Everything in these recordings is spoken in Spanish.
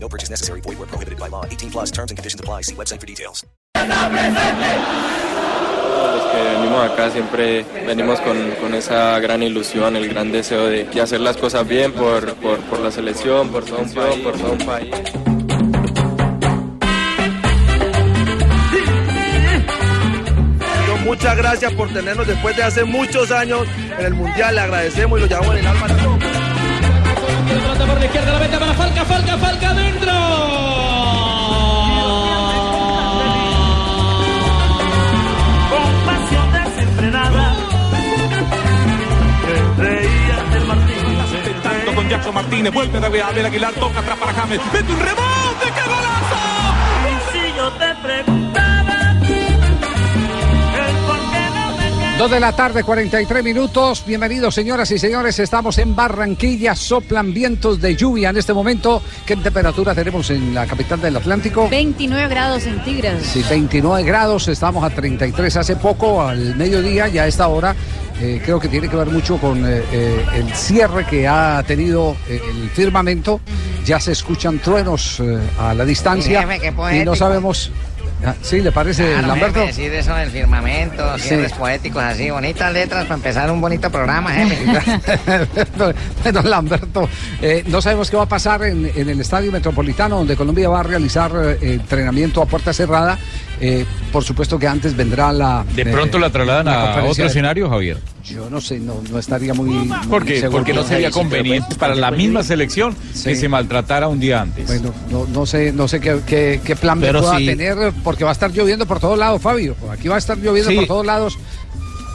No purchase necessary. Void where prohibited by law. 18 plus terms and conditions apply. See website for details. Los que venimos acá siempre venimos con, con esa gran ilusión, el gran deseo de, de hacer las cosas bien por, por, por la selección, por todo un país, por todo un país. Muchas gracias por tenernos después de hace muchos años en el Mundial. Le agradecemos y lo llevamos en el alma. Pelota por la izquierda, la mete para Falca, Falca, Falca adentro. Con pasión desenfrenada. Que reía del Martín. Tanto con Jackson Martínez, vuelve David Abel Aguilar, toca atrás para James, mete un rebote, ¡qué golazo! Y si yo te preguntaba, Dos de la tarde, 43 minutos. Bienvenidos, señoras y señores. Estamos en Barranquilla. Soplan vientos de lluvia en este momento. ¿Qué temperatura tenemos en la capital del Atlántico? 29 grados centígrados. Sí, 29 grados. Estamos a 33 hace poco, al mediodía, ya a esta hora. eh, creo que tiene que ver mucho con eh, eh, el cierre que ha tenido el firmamento. Ya se escuchan truenos a la distancia. Y no sabemos. Ah, ¿Sí le parece, Claro, Lamberto? jefe, decir eso del firmamento, Sí. cierres poéticos así, bonitas letras para empezar un bonito programa, jefe. Bueno, Lamberto, eh, no sabemos qué va a pasar en, en el Estadio Metropolitano, donde Colombia va a realizar eh, entrenamiento a puerta cerrada. Eh, por supuesto que antes vendrá la. De eh, pronto la trasladan a otro de- escenario, Javier. Yo no sé, no, no estaría muy. muy Porque, seguro. porque no sería conveniente para la misma selección que se maltratara un día antes. Bueno, no, no sé, no sé qué, qué- qué plan Pero pueda sí. tener, porque va a estar lloviendo por todos lados, Fabio. Aquí va a estar lloviendo Sí. por todos lados.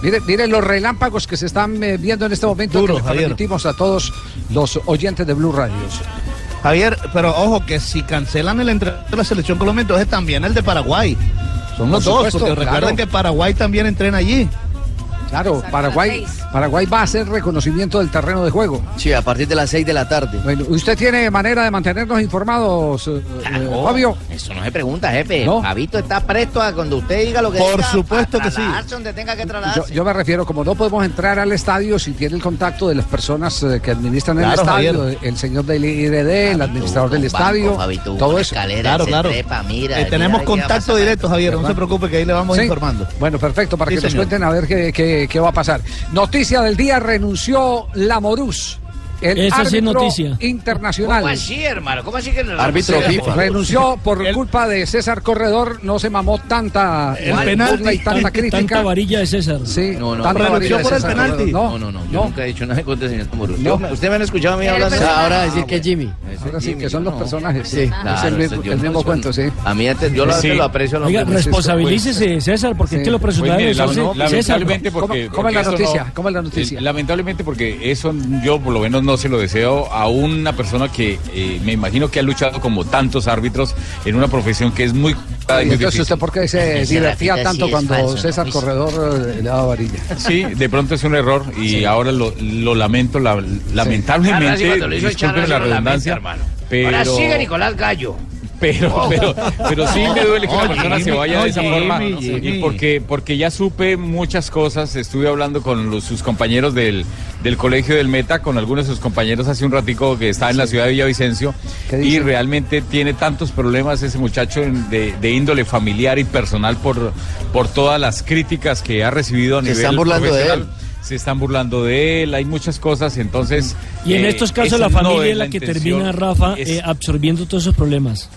Mire, mire los relámpagos que se están eh, viendo en este momento Duro, que le Javier. permitimos a todos los oyentes de Blue Radios. Javier, pero ojo que si cancelan el entreno de la selección Colombia, entonces también el de Paraguay. Son los Por dos, supuesto, porque recuerden claro. que Paraguay también entrena allí. Claro, Paraguay, Paraguay va a hacer reconocimiento del terreno de juego. Sí, a partir de las 6 de la tarde. Bueno, ¿usted tiene manera de mantenernos informados, eh, eh, Oh, Fabio? Eso no se pregunta, jefe. No. Fabito está presto a cuando usted diga lo que Por diga, supuesto que sí. donde tenga que Yo, trasladarse. yo me refiero, como no podemos entrar al estadio si tiene el contacto de las personas eh, que administran el Claro, estadio, Javier. el señor del IRD, el administrador del estadio, todo eso. Claro, claro. Eh, tenemos contacto directo, Javier. No se preocupe que ahí le vamos Sí. informando. Bueno, perfecto, para Sí, que nos señor. cuenten a ver qué, qué- va a pasar. Noticia del día, renunció Lamorús, el Esa sí es árbitro noticia. internacional. ¿Cómo así, hermano? ¿Cómo así que no Árbitro FIFA. Renunció por culpa de César Corredor, no se mamó tanta El penalti, y tanta crítica. tanta varilla de César. Sí, No, no, de por el penalti. No, no, no, yo nunca he dicho nada contra del señor Tamburú. Usted me han escuchado a mí el personaje. Ahora Ah, decir que es Jimmy. Ahora sí, que son los personajes. Sí, el, mismo- el cuento, sí. A mí antes, yo lo, Sí. lo aprecio Oiga, responsabilícese, César, porque es que lo Pues César. lamentablemente porque, ¿Cómo- es la noticia? no- ¿Cómo es la noticia? Lamentablemente porque eso yo por lo menos no se lo deseo a una persona que eh, me imagino que ha luchado como tantos árbitros en una profesión que es muy Y muy entonces difícil. usted por qué se divertía tanto sí es cuando falso, ¿no? César Uy. Corredor eh, le daba varilla. Sí, de pronto es un error y ahora lo, lo lamento, la- lamentablemente, hizo disculpen la redundancia, hermano. pero... Ahora sigue Nicolás Gallo. Pero, pero, pero sí me duele que una Oye, persona se vaya de esa forma. Jimmy, porque, porque ya supe muchas cosas. Estuve hablando con los- sus compañeros del, del colegio del Meta, con algunos de sus compañeros hace un ratico que está en la ciudad de Villavicencio. ¿Qué Y realmente tiene tantos problemas ese muchacho en- de, de índole familiar y personal por, por todas las críticas que ha recibido a Se nivel están burlando de profesional. él. Se están burlando de él, hay muchas cosas, entonces... Y en eh, estos casos esa la no familia es la, la que termina, Rafa, Es- eh, absorbiendo todos esos problemas.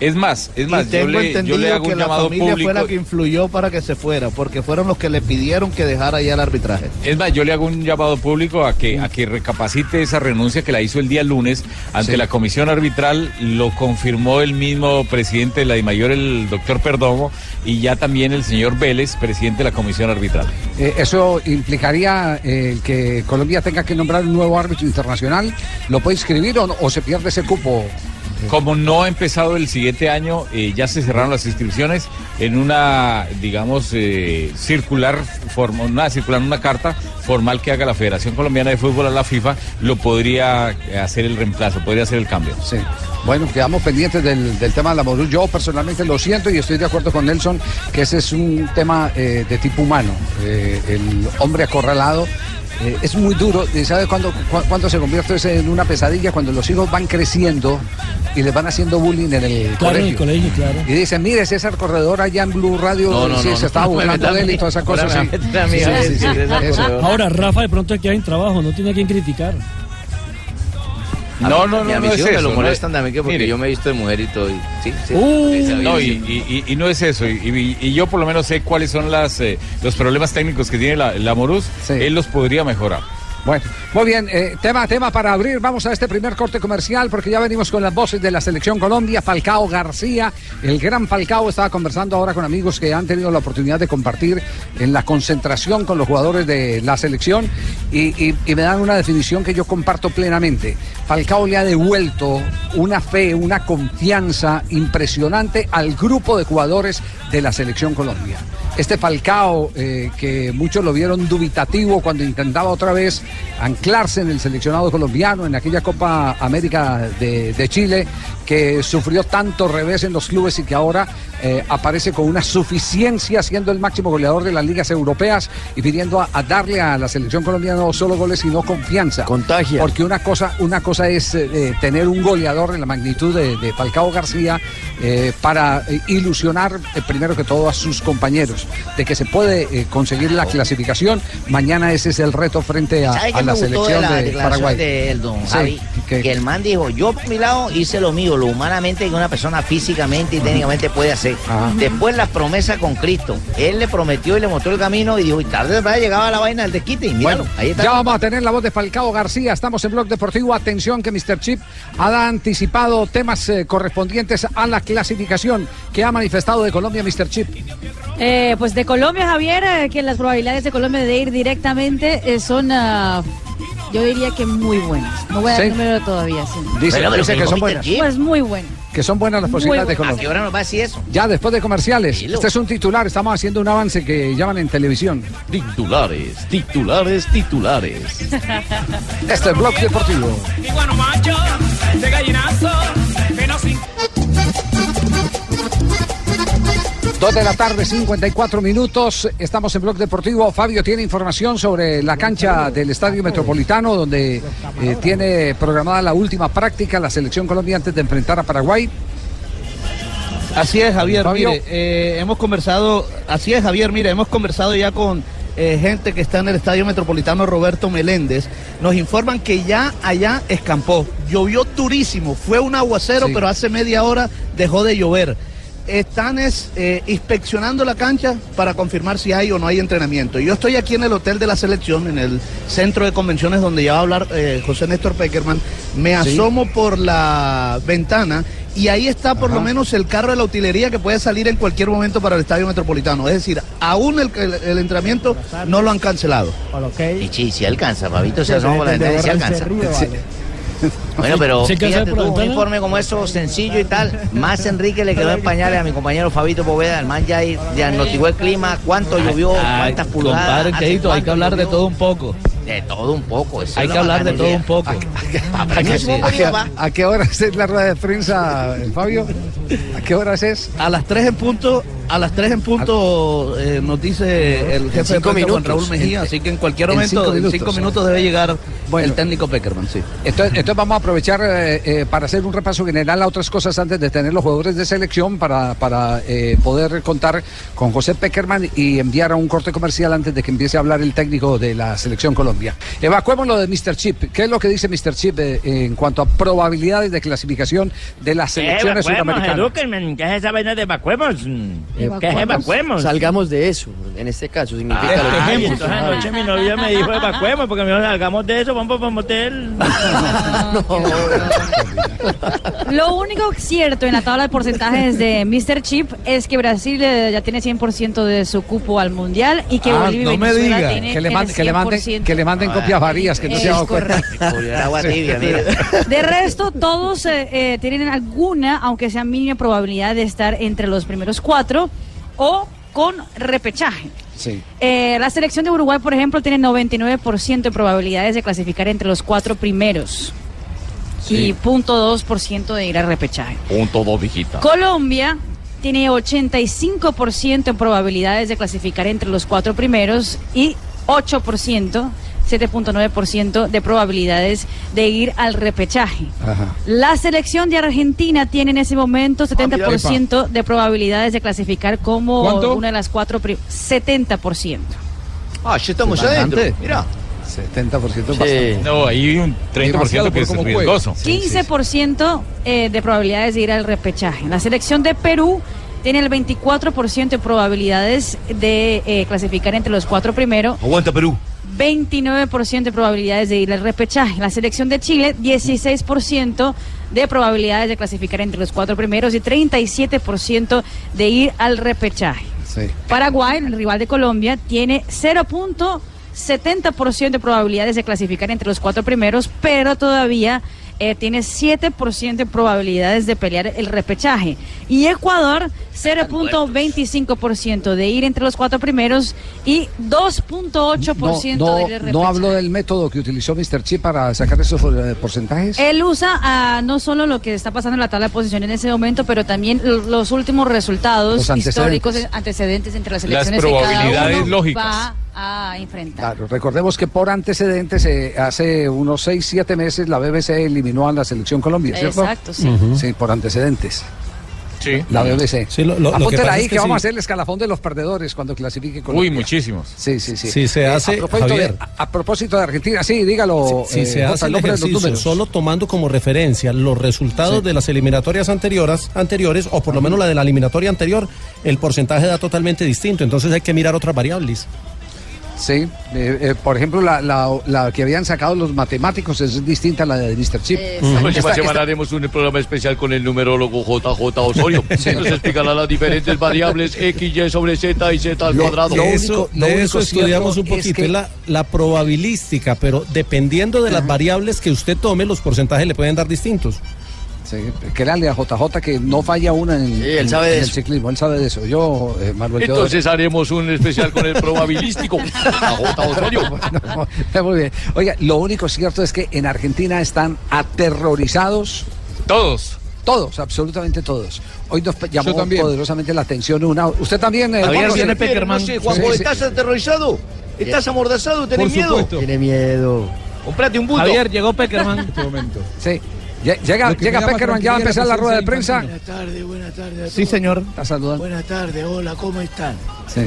Es más, es más, yo tengo le, yo le hago que un la llamado familia público. fue la que influyó para que se fuera, porque fueron los que le pidieron que dejara ya el arbitraje. Es más, yo le hago un llamado público a que, a que recapacite esa renuncia que la hizo el día lunes ante Sí. la comisión arbitral, lo confirmó el mismo presidente de la DIMAYOR, el doctor Perdomo, y ya también el señor Vélez, presidente de la comisión arbitral. Eh, ¿Eso implicaría eh, que Colombia tenga que nombrar un nuevo árbitro internacional? ¿Lo puede inscribir o, no- o se pierde ese cupo? Como no ha empezado el siguiente año, eh, ya se cerraron las inscripciones en una, digamos, eh, circular, forma, una circular, una carta formal que haga la Federación Colombiana de Fútbol a la FIFA, lo podría hacer el reemplazo, podría hacer el cambio. Sí. Bueno, quedamos pendientes del, del tema de la Morú. Yo personalmente lo siento y estoy de acuerdo con Nelson que ese es un tema eh, de tipo humano. El hombre acorralado eh, es muy duro. ¿Y ¿Sabe cuándo, cu- cuándo se convierte eso en una pesadilla? Cuando los hijos van creciendo y les van haciendo bullying en el Claro, en el colegio. colegio, claro. Y dicen, mire, César Corredor allá en Blue Radio No, no, sí, no, se no, estaba no burlando de él y todas esas Ahora cosas. Ahora, Rafa de pronto aquí hay trabajo, no tiene a quien criticar. No, no, no, no sí es eso, lo no molestan es- también que porque Mire. yo me he visto de mujer y todo. y- sí, sí. Uh, sí, No, y, sí. y- y- no es eso, y, y- yo por lo menos sé cuáles son las, eh, los problemas técnicos que tiene la, la Morús, él los podría mejorar. Bueno, muy bien, eh, tema, tema para abrir. Vamos a este primer corte comercial porque ya venimos con las voces de la selección Colombia. Falcao García, el gran Falcao, estaba conversando ahora con amigos que han tenido la oportunidad de compartir en la concentración con los jugadores de la selección y, y- y me dan una definición que yo comparto plenamente. Falcao le ha devuelto una fe, una confianza impresionante al grupo de jugadores de la selección Colombia. Este Falcao, eh, que muchos lo vieron dubitativo cuando intentaba otra vez anclarse en el seleccionado colombiano, en aquella Copa América de, de Chile, que sufrió tanto revés en los clubes y que ahora eh, aparece con una suficiencia siendo el máximo goleador de las ligas europeas y pidiendo a, a darle a la selección colombiana no solo goles, sino confianza. Contagia. Porque una cosa, una cosa es eh, eh, tener un goleador de la magnitud de, de Falcao García eh, para ilusionar primero que todo a sus compañeros de que se puede conseguir la clasificación. Mañana ese es el reto frente a, ¿Sabe a qué me la gustó selección de la de, declaración Paraguay. de él, don Sí, Javi? que- Que el man dijo, yo por mi lado hice lo mío, lo humanamente que una persona físicamente y técnicamente puede hacer. Después la promesa con Cristo. Él le prometió y le mostró el camino y dijo, y tarde o temprano llegaba la vaina del desquite y míralo, ahí está. Ya vamos a tener la voz de Falcao García. Estamos en Blog Deportivo. Atención que Mr. Chip ha anticipado temas eh, correspondientes a la clasificación que ha manifestado de Colombia Mr. Chip. Eh, pues de Colombia, Javier, eh, que las probabilidades de Colombia de ir directamente eh, son, yo diría que muy buenas. No voy a dar Sí. número todavía. Sí. Dice, Pero, pero dice que que son buenas. Pues muy bueno. Que son buenas las posibilidades de bueno. ¿A Colombia. qué hora nos va a decir eso? Ya después de comerciales. Este es un titular. Estamos haciendo un avance que llaman en televisión. Titulares, titulares, titulares. Este es Blog Deportivo. Iguano macho, de gallinazo, Dos de la tarde, 54 minutos. Estamos en Blog Deportivo. Fabio tiene información sobre la cancha del Estadio Metropolitano, donde eh, tiene programada la última práctica la selección Colombia antes de enfrentar a Paraguay. Así es, Javier. Fabio. Mire, eh, hemos conversado, así es, Javier. Mire, hemos conversado ya con eh, gente que está en el Estadio Metropolitano Roberto Meléndez. Nos informan que ya allá escampó. Llovió durísimo, fue un aguacero, Sí. pero hace media hora dejó de llover. Están es, eh, inspeccionando la cancha para confirmar si hay o no hay entrenamiento. Yo estoy aquí en el hotel de la selección, en el centro de convenciones donde ya va a hablar eh, José Néstor Peckerman. Me Sí. asomo por la ventana y ahí está por lo menos el carro de la utilería que puede salir en cualquier momento para el estadio metropolitano. Es decir, aún el, el- el entrenamiento no lo han cancelado. Y sí, sí alcanza, Fabito, se asoma por la ventana y alcanza. Bueno, pero fíjate tú, un informe como eso, sencillo y tal. Más Enrique le quedó en pañales a mi compañero Fabito Poveda. El man ya diagnosticó el clima, cuánto llovió, cuántas pulgadas. compadre Cheito, hay que hablar de todo un poco. De todo un poco. eso Hay que hablar de todo un poco. ¿A qué, papá. a qué hora es la rueda de prensa, Fabio? ¿A qué horas es? A las 3 en punto, a las 3 en punto eh, nos dice el jefe de prensa Juan minutos. Raúl Mejía, En- así que en cualquier en momento, en minutos. 5 minutos debe llegar Bueno. el técnico Peckerman, sí. Entonces, entonces vamos a aprovechar eh, eh, para hacer un repaso general a otras cosas antes de tener los jugadores de selección para, para eh, poder contar con José Peckerman y enviar a un corte comercial antes de que empiece a hablar el técnico de la selección Colombia. Evacuemos lo de Mr. Chip. ¿Qué es lo que dice Mr. Chip eh, en cuanto a probabilidades de clasificación de las selecciones sudamericanas? ¿qué es esa vaina de evacuemos? ¿Qué es evacuemos? Salgamos de eso, en este caso, significa Ah, lo que entonces anoche mi novia me dijo evacuemos porque me dijo salgamos de eso, vamos para motel. Lo único cierto en la tabla de porcentajes de Mr. Chip es que Brasil eh, ya tiene 100% de su cupo al mundial y que Ah, Bolivia y no me Venezuela diga. tienen Que le el manden- que le manden- 100%. que le manden copias varías, que no se agua tibia, mira. De resto, todos eh, eh, tienen alguna, aunque sea mínima probabilidad de estar entre los primeros cuatro o con repechaje. Sí. Eh, la selección de Uruguay, por ejemplo, tiene 99% de probabilidades de clasificar entre los cuatro primeros y 0.2% de ir a repechaje. Punto dos dígitos. Colombia tiene 85% de probabilidades de clasificar entre los cuatro primeros y 8%, 7.9% de probabilidades de ir al repechaje. Ajá. La selección de Argentina tiene en ese momento 70% de probabilidades de clasificar como ¿Cuánto? una de las cuatro pri- 70%. Ah, ya estamos Bastante. adentro. Mira. 70% es bastante. No, hay un 30% Demasiado que es riesgoso. 15% eh, de probabilidades de ir al repechaje. La selección de Perú tiene el 24% de probabilidades de eh, clasificar entre los cuatro primeros. Aguanta Perú. 29% de probabilidades de ir al repechaje. La selección de Chile, 16% de probabilidades de clasificar entre los cuatro primeros y 37% de ir al repechaje. Sí. Paraguay, el rival de Colombia, tiene 0.70% de probabilidades de clasificar entre los cuatro primeros, pero todavía eh, tiene 7% de probabilidades de pelear el repechaje. Y Ecuador, 0.25% de ir entre los cuatro primeros y 2.8% No, no, repechaje. no hablo del método que utilizó Mr. Chip para sacar esos eh, porcentajes. Él usa ah, no solo lo que está pasando en la tabla de posiciones en ese momento, pero también lo- los últimos resultados Los antecedentes. históricos, eh, antecedentes entre las Las elecciones que cada probabilidades uno lógicas. va a enfrentar. Claro, recordemos que por antecedentes, eh, hace unos 6, 7 meses la BBC eliminó a la selección Colombia, ¿cierto? Exacto, sí. Ujú. Sí, por antecedentes. Sí. La BBC. Sí, lo- lo- lo que Apúntela pasa ahí es que, que vamos a hacer el escalafón de los perdedores cuando clasifique Colombia. Uy, muchísimos. Sí, sí, sí. Si se hace, a, propósito Javier. de, a, a propósito de Argentina, sí, dígalo. Si eh, se Jota, hace el ejercicio solo tomando como referencia los resultados Sí. de las eliminatorias anteriores, anteriores, o por lo menos la de la eliminatoria anterior, el porcentaje da totalmente distinto. Entonces hay que mirar otras variables. Sí, eh, eh, por ejemplo, la, la, la que habían sacado los matemáticos es distinta a la de Mr. Chip. La próxima semana haremos un programa especial con el numerólogo JJ Osorio. Sí. Nos explicará las diferentes variables X, Y sobre Z y Z al cuadrado. de eso, de eso estudiamos un poquito, es es, la, la probabilística, pero dependiendo de las variables que usted tome, los porcentajes le pueden dar distintos. Sí, créale a JJ que no falla una en, él en- sabe de en el ciclismo, él sabe de eso. Yo, eh, Manuel, yo- Entonces haremos un especial con el probabilístico. JJ Osorio. No, está muy bien. Oiga, lo único cierto es que en Argentina están aterrorizados. Todos. Todos, absolutamente todos. Hoy nos llamó también. poderosamente la atención una. Usted también. eh, Javier, Juanjo, viene. Peckerman. No sé, Juanjo, Sí, sí. ¿estás aterrorizado? ¿Estás amordazado? ¿Tenés Por miedo? Tiene miedo. Comprate un buto. Javier, llegó Peckerman. este Sí. Lle- Llega, llega Peckerman, ya va a empezar la rueda de prensa. Buenas tardes, buenas tardes. a Sí, señor. Está saludando. Buenas tardes, hola, ¿cómo están? Sí.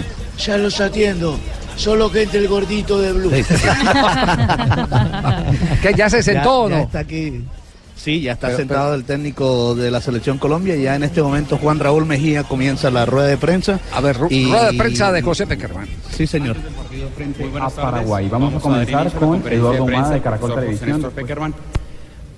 Ya los atiendo. Solo que entre el gordito de Blue. que ya se sentó o Ya- ya no? está aquí. Sí, ya está Pero- sentado el técnico de la selección Colombia. y Ya en este momento Juan Raúl Mejía comienza la rueda de prensa. A ver, ru- rueda de prensa de José Peckerman. Sí, señor. a Paraguay. Vamos a comenzar con Eduardo Humada de Caracol Televisión. Peckerman.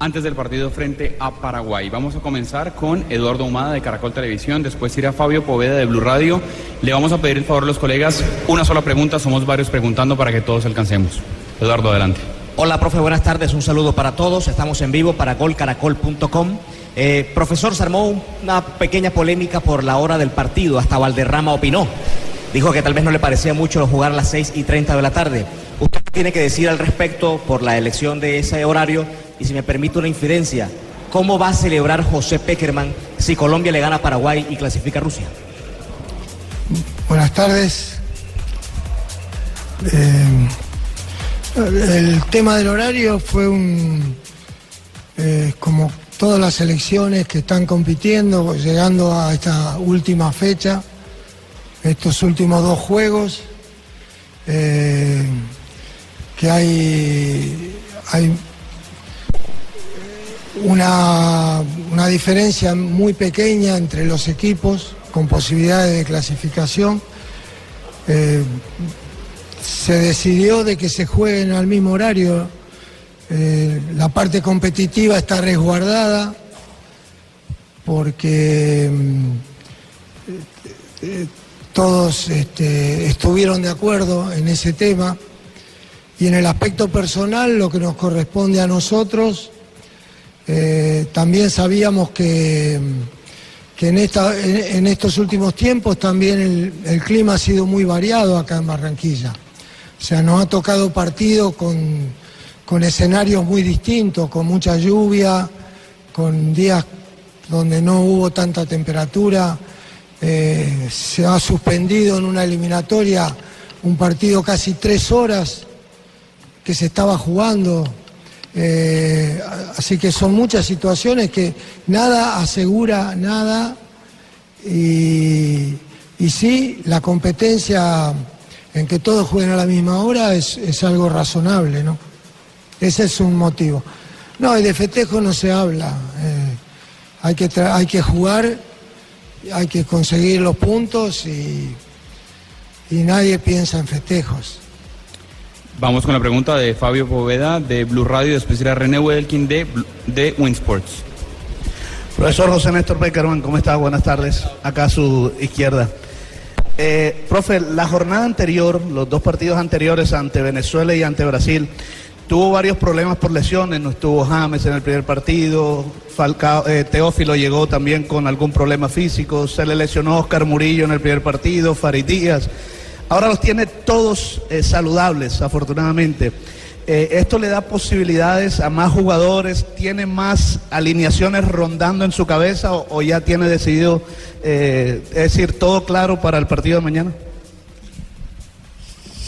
Antes del partido frente a Paraguay. Vamos a comenzar con Eduardo Humada de Caracol Televisión, después irá Fabio Poveda de Blue Radio. Le vamos a pedir el favor a los colegas, una sola pregunta, somos varios preguntando para que todos alcancemos. Eduardo, adelante. Hola, profe, buenas tardes. Un saludo para todos. Estamos en vivo para golcaracol.com. Eh, profesor, se armó una pequeña polémica por la hora del partido. Hasta Valderrama opinó. Dijo que tal vez no le parecía mucho jugar a las 6 y 30 de la tarde. Usted tiene que decir al respecto por la elección de ese horario y si me permite una infidencia. ¿Cómo va a celebrar José Peckerman si Colombia le gana a Paraguay y clasifica a Rusia? Buenas tardes. Eh, el tema del horario fue un. eh, como todas las elecciones que están compitiendo, llegando a esta última fecha, estos últimos dos juegos, eh, que hay, hay una, una diferencia muy pequeña entre los equipos con posibilidades de clasificación. Eh, se decidió de que se jueguen al mismo horario Eh, la parte competitiva está resguardada porque mm, eh, todos este, estuvieron de acuerdo en ese tema y en el aspecto personal lo que nos corresponde a nosotros eh, también sabíamos que, que en, estos últimos tiempos también el, el clima ha sido muy variado acá en Barranquilla. O sea, nos ha tocado partido con, con escenarios muy distintos, con mucha lluvia, con días donde no hubo tanta temperatura. Eh, se ha suspendido en una eliminatoria un partido casi tres horas que se estaba jugando. Eh, así que son muchas situaciones que nada asegura nada y, y sí, la competencia en que todos jueguen a la misma hora es, es algo razonable, ¿no? Ese es un motivo. No, y de festejo no se habla. eh, hay, que hay que jugar, hay que conseguir los puntos y, y nadie piensa en festejos. Vamos con la pregunta de Fabio Poveda de Blue Radio, después irá René Wedelkin de, de Winsports. Profesor José Néstor Beckerman, ¿cómo está? Buenas tardes. Acá a su izquierda. Eh, profe, la jornada anterior, los dos partidos anteriores ante Venezuela y ante Brasil, tuvo varios problemas por lesiones. No estuvo James en el primer partido, eh, Teófilo llegó también con algún problema físico, se le lesionó Oscar Murillo en el primer partido, Farid Díaz. Ahora los tiene todos eh, saludables, afortunadamente. Eh, esto le da posibilidades a más jugadores, tiene más alineaciones rondando en su cabeza o, ya tiene decidido, eh, es decir, todo claro para el partido de mañana.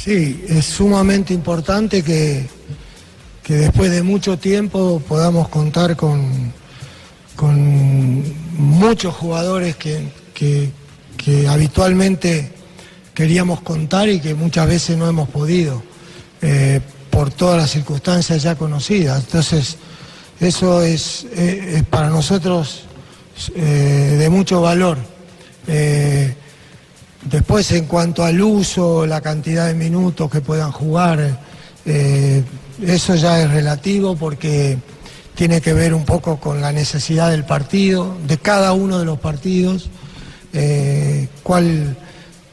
Sí, es sumamente importante que, que después de mucho tiempo podamos contar con, con muchos jugadores que- que habitualmente queríamos contar y que muchas veces no hemos podido eh, por todas las circunstancias ya conocidas. Entonces, eso es, eh, para nosotros eh, de mucho valor. Después, en cuanto al uso, la cantidad de minutos que puedan jugar, eso ya es relativo porque tiene que ver un poco con la necesidad del partido, de cada uno de los partidos, cuál,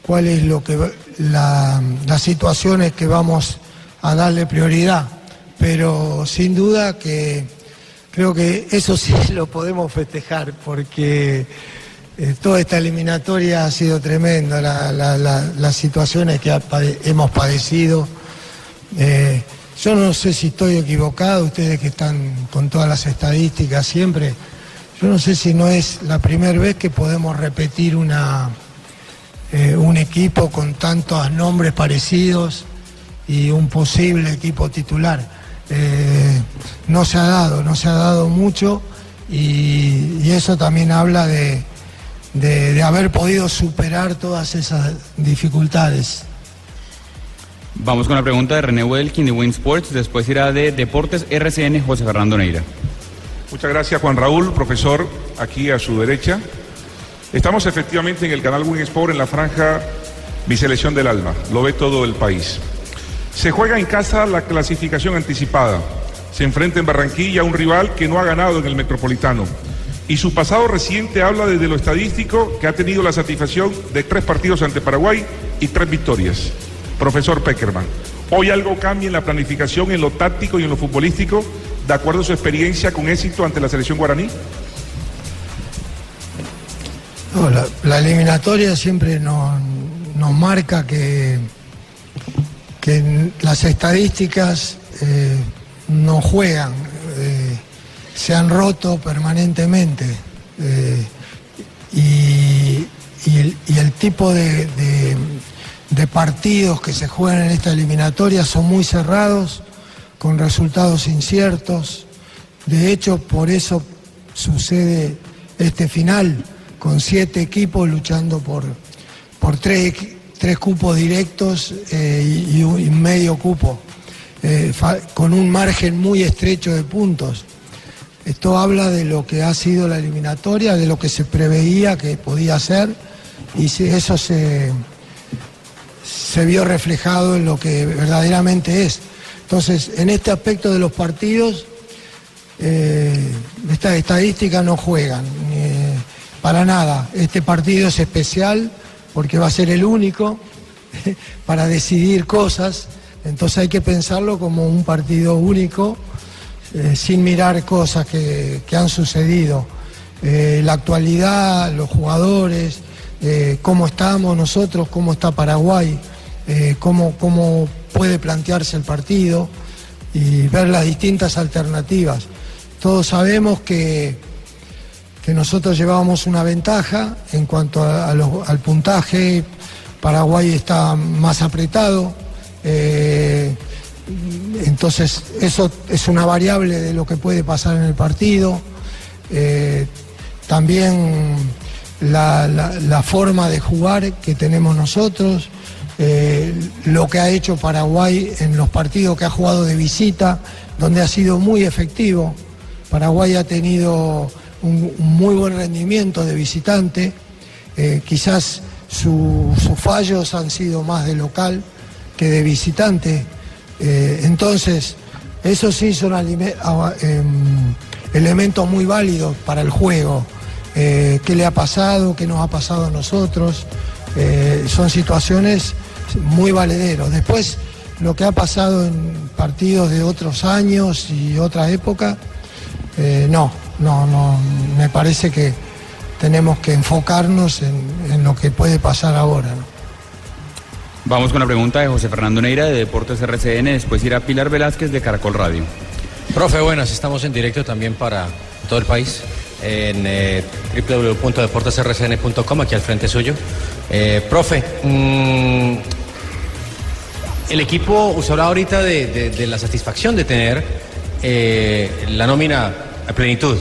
cuál es lo que las situaciones que vamos a darle prioridad. Pero sin duda que creo que eso sí lo podemos festejar porque eh, toda esta eliminatoria ha sido tremenda, la- la- la- las situaciones que hemos padecido. Eh, yo no sé si estoy equivocado, ustedes que están con todas las estadísticas siempre, yo no sé si no es la primera vez que podemos repetir una, eh, un equipo con tantos nombres parecidos y un posible equipo titular. Eh, no se ha dado, no se ha dado mucho y, y eso también habla de, de- de haber podido superar todas esas dificultades. Vamos con la pregunta de René Wedelkin de Winsports, después irá de Deportes RCN José Fernando Neira. Muchas gracias Juan Raúl, profesor, aquí a su derecha. Estamos efectivamente en el canal Win Sport en la franja Mi Selección del Alma, lo ve todo el país. Se juega en casa la clasificación anticipada. Se enfrenta en Barranquilla a un rival que no ha ganado en el Metropolitano. Y su pasado reciente habla desde lo estadístico que ha tenido la satisfacción de tres partidos ante Paraguay y tres victorias. Profesor Peckerman, ¿hoy algo cambia en la planificación, en lo táctico y en lo futbolístico, de acuerdo a su experiencia con éxito ante la selección guaraní? La, eliminatoria siempre nos, marca que, las estadísticas eh, no juegan, eh, se han roto permanentemente. eh, y, el, tipo de partidos que se juegan en esta eliminatoria son muy cerrados, con resultados inciertos. De hecho, por eso sucede este final, con siete equipos luchando por, por tres, tres cupos directos eh, y, medio cupo, eh, con un margen muy estrecho de puntos. Esto habla de lo que ha sido la eliminatoria, de lo que se preveía que podía ser, y si eso se, se vio reflejado en lo que verdaderamente es. Entonces, en este aspecto de los partidos, eh, estas estadísticas no juegan para nada. Este partido es especial porque va a ser el único para decidir cosas, entonces hay que pensarlo como un partido único, eh, sin mirar cosas que, que han sucedido. Eh, la actualidad, los jugadores, eh, cómo estamos nosotros, cómo está Paraguay, cómo, cómo puede plantearse el partido y ver las distintas alternativas. Todos sabemos que, que nosotros llevábamos una ventaja en cuanto al puntaje, Paraguay está más apretado, eh, entonces eso es una variable de lo que puede pasar en el partido. Eh, también la forma de jugar que tenemos nosotros, eh, lo que ha hecho Paraguay en los partidos que ha jugado de visita, donde ha sido muy efectivo. Paraguay ha tenido un, muy buen rendimiento de visitante, eh, quizás su- sus fallos han sido más de local que de visitante. Eh, entonces, esos sí son alime- a- em, elementos muy válidos para el juego. Eh, ¿Qué le ha pasado? ¿Qué nos ha pasado a nosotros? Eh, son situaciones muy valederos. Después, lo que ha pasado en partidos de otros años y otra época, no, no, no, me parece que tenemos que enfocarnos en, en lo que puede pasar ahora. ¿no? Vamos con la pregunta de José Fernando Neira de Deportes RCN, después irá Pilar Velázquez de Caracol Radio. Profe, buenas, estamos en directo también para todo el país en eh, www.deportesrcn.com, aquí al frente suyo. Eh, profe, mm, el equipo, usted hablaba ahorita de, de- de la satisfacción de tener eh, la nómina a plenitud.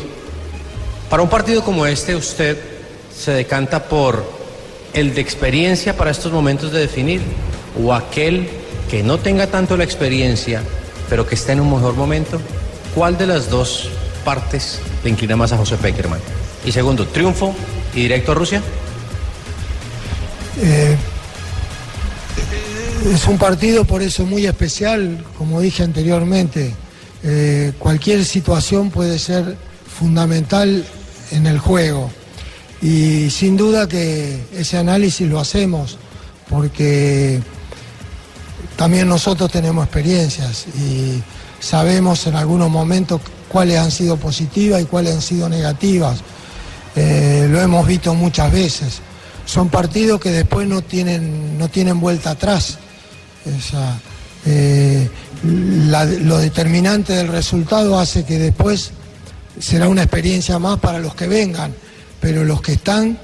Para un partido como este, usted se decanta por el de experiencia para estos momentos de definir o aquel que no tenga tanto la experiencia, pero que esté en un mejor momento. ¿Cuál de las dos partes le inclina más a José Peckerman? Y segundo, triunfo y directo a Rusia. Eh, es un partido por eso muy especial, como dije anteriormente. Eh, cualquier situación puede ser fundamental en el juego. Y sin duda que ese análisis lo hacemos porque también nosotros tenemos experiencias y sabemos en algunos momentos cuáles han sido positivas y cuáles han sido negativas. Eh, lo hemos visto muchas veces. Son partidos que después no tienen, no tienen vuelta atrás. Eh, lo determinante del resultado hace que después será una experiencia más para los que vengan, pero los que están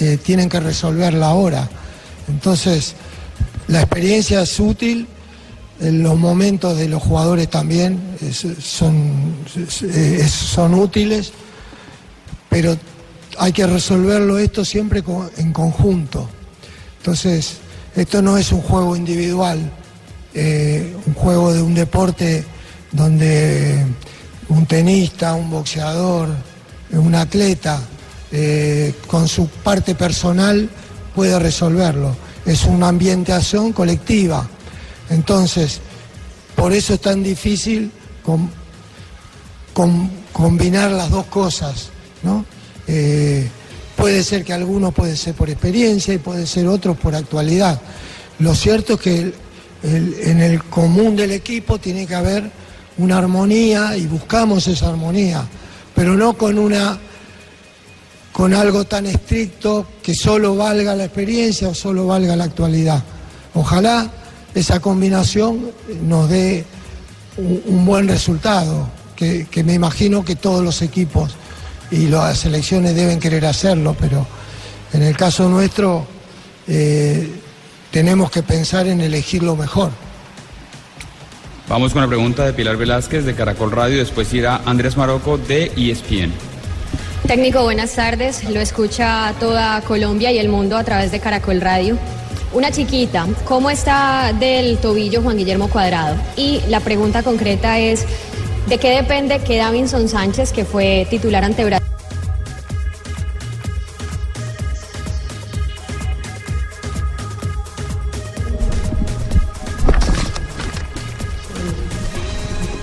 eh, tienen que resolverla ahora. Entonces, la experiencia es útil, los momentos de los jugadores también son, son útiles, pero hay que resolverlo esto siempre en conjunto. Entonces, esto no es un juego individual, eh, un juego de un deporte donde un tenista, un boxeador, un atleta, eh, con su parte personal puede resolverlo. Es una ambientación colectiva. Entonces, por eso es tan difícil com- com- combinar las dos cosas, ¿no? Eh, puede ser que algunos puede ser por experiencia y puede ser otros por actualidad. Lo cierto es que en el común del equipo tiene que haber una armonía y buscamos esa armonía, pero no con una con algo tan estricto que solo valga la experiencia o solo valga la actualidad. Ojalá esa combinación nos dé un, buen resultado, que, que me imagino que todos los equipos y las selecciones deben querer hacerlo, pero en el caso nuestro eh, tenemos que pensar en elegir lo mejor. Vamos con la pregunta de Pilar Velázquez de Caracol Radio, después irá Andrés Maroco de ESPN. Técnico, buenas tardes. Lo escucha toda Colombia y el mundo a través de Caracol Radio. Una chiquita, ¿cómo está del tobillo Juan Guillermo Cuadrado? Y la pregunta concreta es, ¿de qué depende que Davinson Sánchez, que fue titular ante Brasil,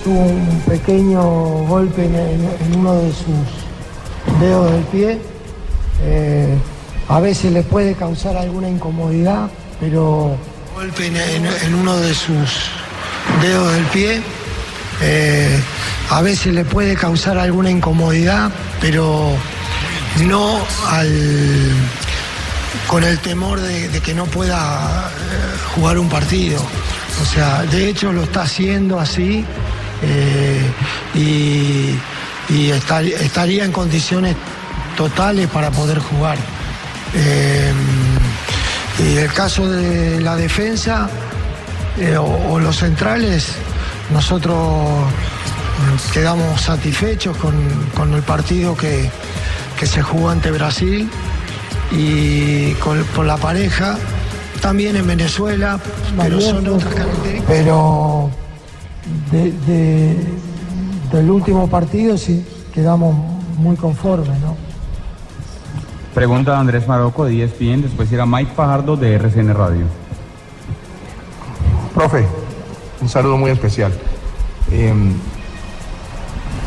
tuvo un pequeño golpe en, uno de sus dedos del pie. Eh, a veces le puede causar alguna incomodidad, pero golpe en, uno de sus dedos del pie. Eh, a veces le puede causar alguna incomodidad, pero no al, con el temor de, de que no pueda eh, jugar un partido. O sea, de hecho lo está haciendo así eh, y, y estar- estaría en condiciones totales para poder jugar. Eh, y el caso de la defensa eh, o, o los centrales, nosotros quedamos satisfechos con, con el partido que, que se jugó ante Brasil y con, con la pareja, también en Venezuela, pero son otras características. Pero de- de- del último partido sí quedamos muy conformes, ¿no? Pregunta de Andrés Marocco de ESPN, después irá Mike Fajardo de RCN Radio. Profe, un saludo muy especial. Eh,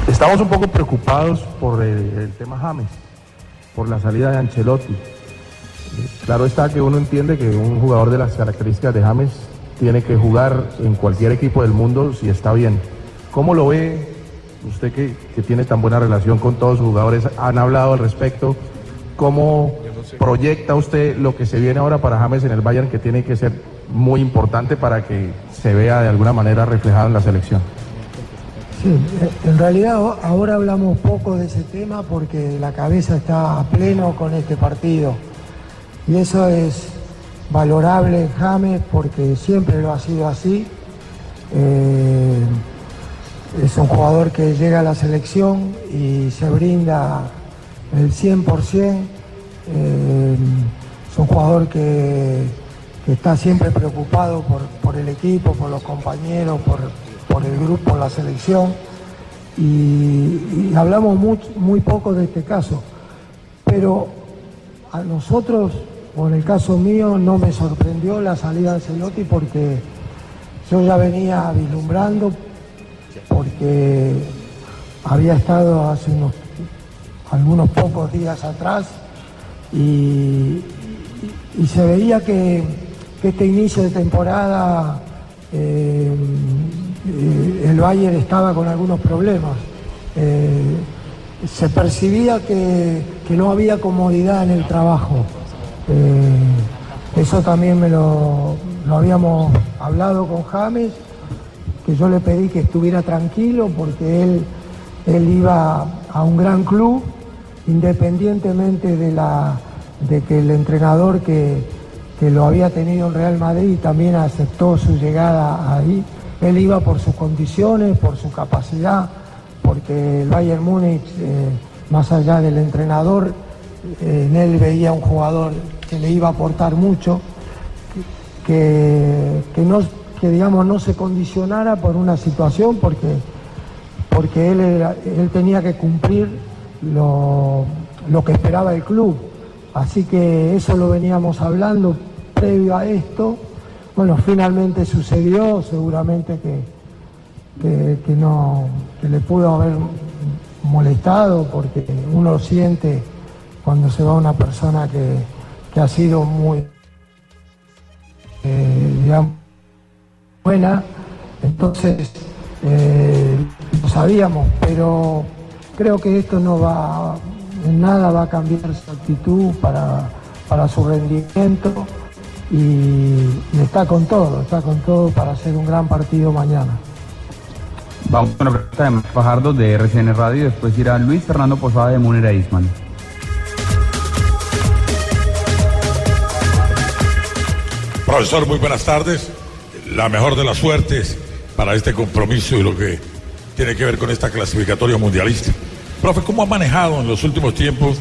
estamos un poco preocupados por el, el tema James, por la salida de Ancelotti. Eh, Claro está que uno entiende que un jugador de las características de James tiene que jugar en cualquier equipo del mundo si está bien. ¿Cómo lo ve usted que, tiene tan buena relación con todos sus jugadores? ¿Han hablado al respecto? ¿Cómo proyecta usted lo que se viene ahora para James en el Bayern que tiene que ser muy importante para que se vea de alguna manera reflejado en la selección? Sí, en realidad ahora hablamos poco de ese tema porque la cabeza está a pleno con este partido. Y eso es valorable James porque siempre lo ha sido así. Eh, es un jugador que llega a la selección y se brinda el 100%. Eh, es un jugador que, que está siempre preocupado por, por el equipo, por los compañeros, por, por el grupo, la selección. Y, y hablamos muy, muy poco de este caso. Pero a nosotros, en el caso mío, no me sorprendió la salida de Ancelotti porque yo ya venía vislumbrando, porque había estado hace unos algunos pocos días atrás y, se veía que, este inicio de temporada eh, eh, el Bayern estaba con algunos problemas. Eh, se percibía que no había comodidad en el trabajo. Eh, eso también me lo, habíamos hablado con James, que yo le pedí que estuviera tranquilo porque él, iba a un gran club, independientemente de, que el entrenador que, que lo había tenido en Real Madrid también aceptó su llegada ahí. Él iba por sus condiciones, por su capacidad, porque el Bayern Múnich, eh, más allá del entrenador, eh, en él veía un jugador que le iba a aportar mucho, que, que no, que digamos no se condicionara por una situación, porque, porque él, él tenía que cumplir lo, lo que esperaba el club. Así que eso lo veníamos hablando previo a esto. Bueno, finalmente sucedió, seguramente que, que, que no, que le pudo haber molestado porque uno siente cuando se va una persona que, ha sido muy, eh, digamos, buena. Entonces, eh, lo sabíamos, pero creo que esto no va, en nada va a cambiar su actitud para, para su rendimiento y, y está con todo, está con todo para hacer un gran partido mañana. Vamos con la pregunta de Fajardo de RCN Radio, después irá Luis Fernando Posada de Munera Isman. Profesor, muy buenas tardes. La mejor de las suertes para este compromiso y lo que tiene que ver con esta clasificatoria mundialista. Profe, ¿cómo ha manejado en los últimos tiempos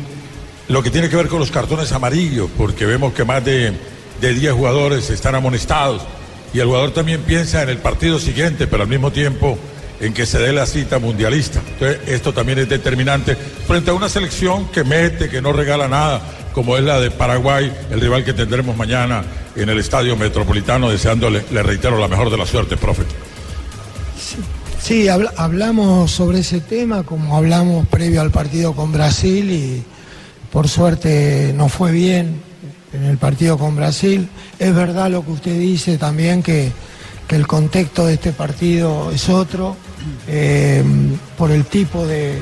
lo que tiene que ver con los cartones amarillos? Porque vemos que más de, de 10 jugadores están amonestados y el jugador también piensa en el partido siguiente, pero al mismo tiempo en que se dé la cita mundialista. Entonces, esto también es determinante frente a una selección que mete, que no regala nada, como es la de Paraguay, el rival que tendremos mañana en el Estadio Metropolitano, deseándole, le reitero, la mejor de la suerte, profe. Sí, habla- hablamos sobre ese tema como hablamos previo al partido con Brasil y por suerte no fue bien en el partido con Brasil. Es verdad lo que usted dice también que, el contexto de este partido es otro eh, por el tipo de,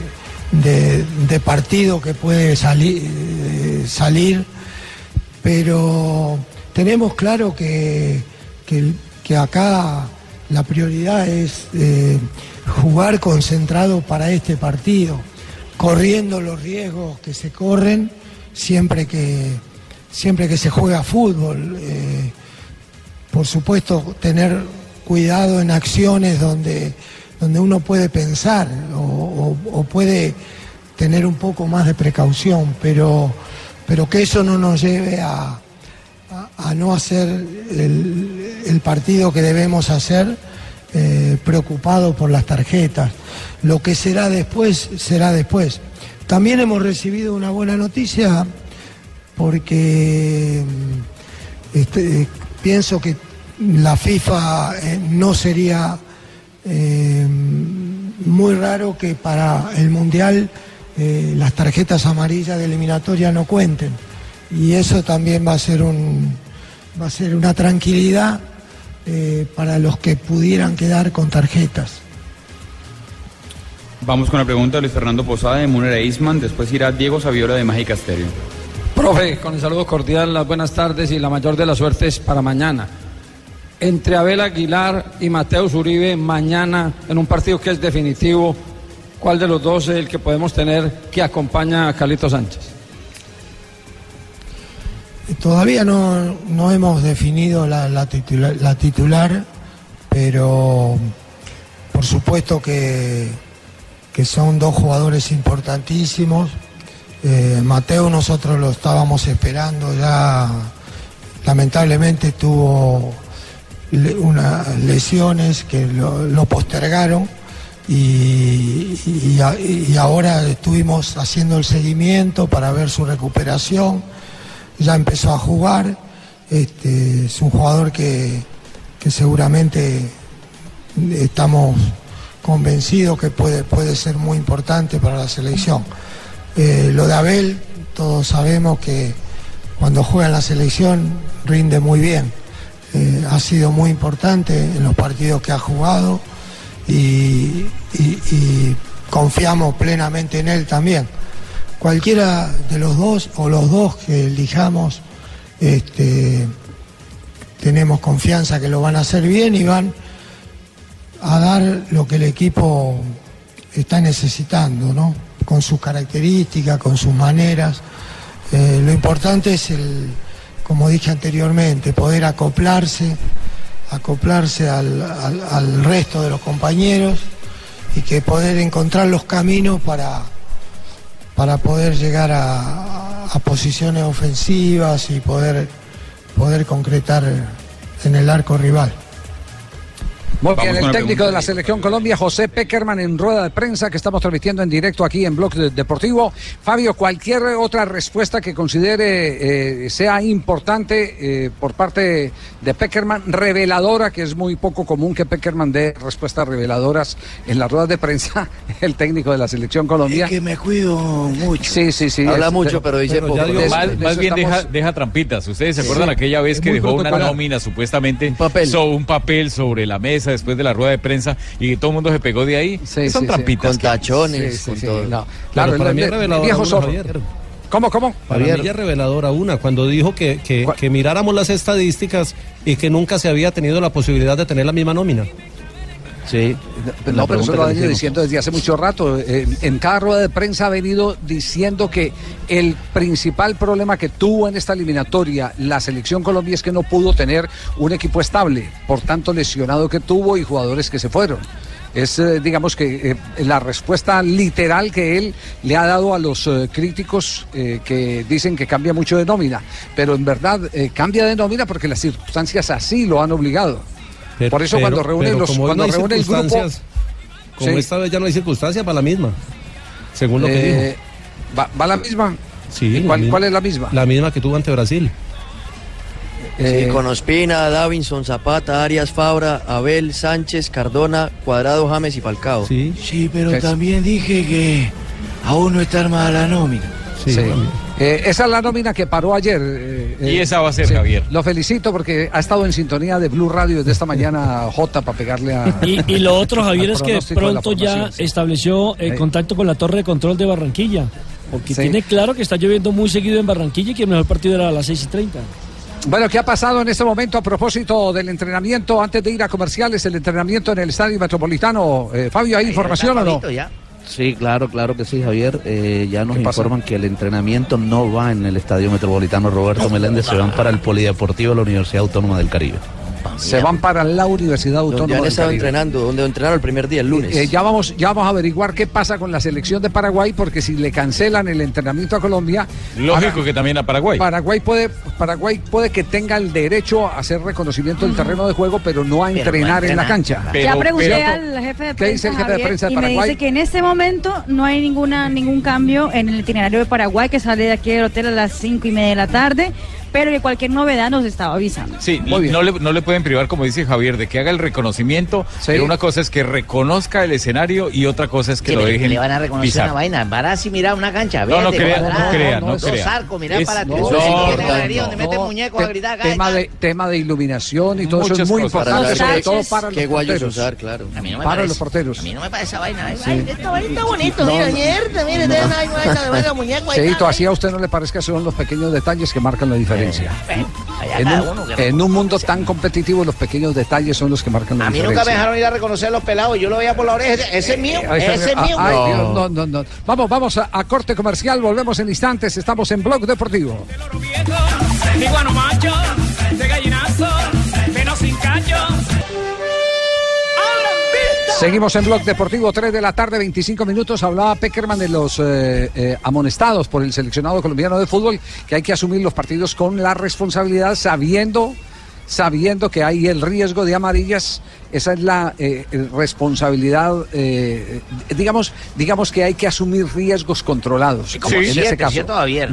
partido que puede salir, eh, salir pero tenemos claro que, que- acá la prioridad es eh, jugar concentrado para este partido, corriendo los riesgos que se corren siempre que, siempre que se juega fútbol. eh, por supuesto, tener cuidado en acciones donde, donde uno puede pensar o, o- o puede tener un poco más de precaución, pero, pero que eso no nos lleve a, a- no hacer el, partido que debemos hacer eh, preocupado por las tarjetas. Lo que será después, será después. También hemos recibido una buena noticia porque este, pienso que la FIFA eh, no sería eh, muy raro que para el Mundial eh, las tarjetas amarillas de eliminatoria no cuenten. Y eso también va a ser, un, va a ser una tranquilidad eh, para los que pudieran quedar con tarjetas. Vamos con la pregunta de Luis Fernando Posada de Munera Eisman. Después irá Diego Saviola de Mágica Estéreo. Profe, con el saludo cordial, las buenas tardes y la mayor de las suertes para mañana. Entre Abel Aguilar y Mateus Uribe, mañana en un partido que es definitivo, ¿cuál de los dos es el que podemos tener que acompaña a Carlito Sánchez? Todavía no, no hemos definido la, la titula- la titular, pero por supuesto que, que son dos jugadores importantísimos. Eh, Mateo nosotros lo estábamos esperando ya, lamentablemente tuvo unas lesiones que lo, postergaron y ahora estuvimos haciendo el seguimiento para ver su recuperación ya empezó a jugar, este, es un jugador que, que seguramente estamos convencidos que puede, puede ser muy importante para la selección. Eh, lo de Abel, todos sabemos que cuando juega en la selección rinde muy bien. Eh, ha sido muy importante en los partidos que ha jugado y, confiamos plenamente en él también cualquiera de los dos o los dos que elijamos, este, tenemos confianza que lo van a hacer bien y van a dar lo que el equipo está necesitando, ¿no? Con sus características, con sus maneras. Eh, lo importante es el, como dije anteriormente, poder acoplarse, acoplarse al, al- al resto de los compañeros y que poder encontrar los caminos para para poder llegar a, posiciones ofensivas y poder, poder concretar en el arco rival. Muy Vamos bien, el técnico de la selección Colombia, José Peckerman, en rueda de prensa que estamos transmitiendo en directo aquí en Blog de- Deportivo. Fabio, cualquier otra respuesta que considere eh, sea importante eh, por parte de Peckerman, reveladora, que es muy poco común que Peckerman dé respuestas reveladoras en las ruedas de prensa, el técnico de la selección Colombia. Es que me cuido mucho. Sí, sí, sí. Habla es- mucho, pero dice poco. de más, de más eso bien deja, estamos- deja trampitas. ¿Ustedes se Sí. acuerdan aquella vez que dejó una nómina supuestamente sobre un papel sobre la mesa después de la rueda de prensa y todo el mundo se pegó de ahí? Sí, Son sí, sí. trampitas. Con tachones, Sí, sí, con sí, todo. no. Claro, Claro, para el- mí el- viejo zorro. Javier. ¿Cómo, cómo? Para mí ella es reveladora una, cuando dijo que, que, que miráramos las estadísticas y que nunca se había tenido la posibilidad de tener la misma nómina. Sí, no, pero eso lo ha venido diciendo desde hace mucho rato. En cada rueda de prensa ha venido diciendo que el principal problema que tuvo en esta eliminatoria la selección Colombia es que no pudo tener un equipo estable, por tanto lesionado que tuvo y jugadores que se fueron. Es, eh, digamos que, eh, la respuesta literal que él le ha dado a los eh, críticos que dicen que cambia mucho de nómina. Pero en verdad cambia de nómina porque las circunstancias así lo han obligado. Pero- Por eso pero- cuando reúne los como cuando no reúne el grupo circunstancias, Como Sí. esta vez ya no hay circunstancias para la misma, según lo que Eh, dijo. ¿va, va la misma? Sí, ¿Y la cuál, misma. cuál es la misma? La misma que tuvo ante Brasil. Sí, con Ospina, Davinson, Zapata, Arias, Fabra, Abel, Sánchez, Cardona, Cuadrado, James y Falcao. Sí, Sí, pero también dije que aún no está armada la nómina. Sí. Eh, esa es la nómina que paró ayer. eh, Y eh, esa va a ser, Javier. Lo felicito porque ha estado en sintonía de Blue Radio desde esta mañana J para pegarle a. Y, y lo otro, Javier, es que de de pronto ya sí. estableció eh, Eh. contacto con la torre de control de Barranquilla. Porque Sí. tiene claro que está lloviendo muy seguido en Barranquilla y que el mejor partido era a las 6 y 30. Bueno, ¿qué ha pasado en este momento a propósito del entrenamiento antes de ir a comerciales? El entrenamiento en el Estadio Metropolitano. Eh, Fabio, ¿hay información o no? Sí, claro, claro que sí, Javier. Eh, ya nos informan que el entrenamiento no va en el Estadio Metropolitano Roberto Meléndez, se van para el Polideportivo de la Universidad Autónoma del Caribe. Se van para la Universidad Donde Autónoma han del estado entrenando, donde entrenaron el primer día, el lunes. Eh, ya vamos, ya vamos a averiguar qué pasa con la selección de Paraguay, porque si le cancelan el entrenamiento a Colombia, Lógico que también a Paraguay. Paraguay puede, Paraguay puede que tenga el derecho a hacer reconocimiento del terreno de juego, pero no a Pero no entrenar en la cancha. ya pregunté al jefe de ¿Qué dice prensa, el jefe de prensa de y me Paraguay? dice que en este momento no hay ninguna ningún cambio en el itinerario de Paraguay, que sale de aquí del hotel a las cinco y media de la tarde, pero que cualquier novedad nos estaba avisando. Sí, no le, no le pueden privar, como dice Javier, de que haga el reconocimiento, pero una cosa es que reconozca el escenario y otra cosa es que Sí, lo dejen le van a reconocer pisar. una vaina. Van así, mira una cancha No, verde, no crea, cuadrada, no crea, no dos crea. arcos, mira Es- para no, que no, sí no, no, no, donde mete No, muñecos a gritar. tema de tema de iluminación y todo eso es Muchas muy importante, Para sobre todo para los porteros. usar, claro. A mí no me para parece. los porteros. A mí no me parece esa vaina. Ay, Sí. ay, esta vaina está bonito, No, mira, no. mierda, No. no. hay vaina de vaina, muñeco. está. así a usted no le parezca son los pequeños detalles que marcan la diferencia. En un, en mundo tan competitivo, los pequeños detalles son los que marcan la A mí diferencia. nunca me dejaron ir a reconocer a los pelados. Yo lo veía por la oreja. Ese- es mío, Ahí está, ese es mío. ay, Dios, no, no, no. Vamos, vamos a, a corte comercial, volvemos en instantes, estamos en Blog Deportivo. De guano macho, de gallinazo, menos sin. Seguimos en Blog Deportivo, 3 de la tarde, 25 minutos. Hablaba Peckerman de los eh, eh, amonestados por el seleccionado colombiano de fútbol, que hay que asumir los partidos con la responsabilidad, sabiendo, sabiendo que hay el riesgo de amarillas. Esa es la eh, eh, responsabilidad, eh, digamos, digamos que hay que asumir riesgos controlados. como en siete, ese caso,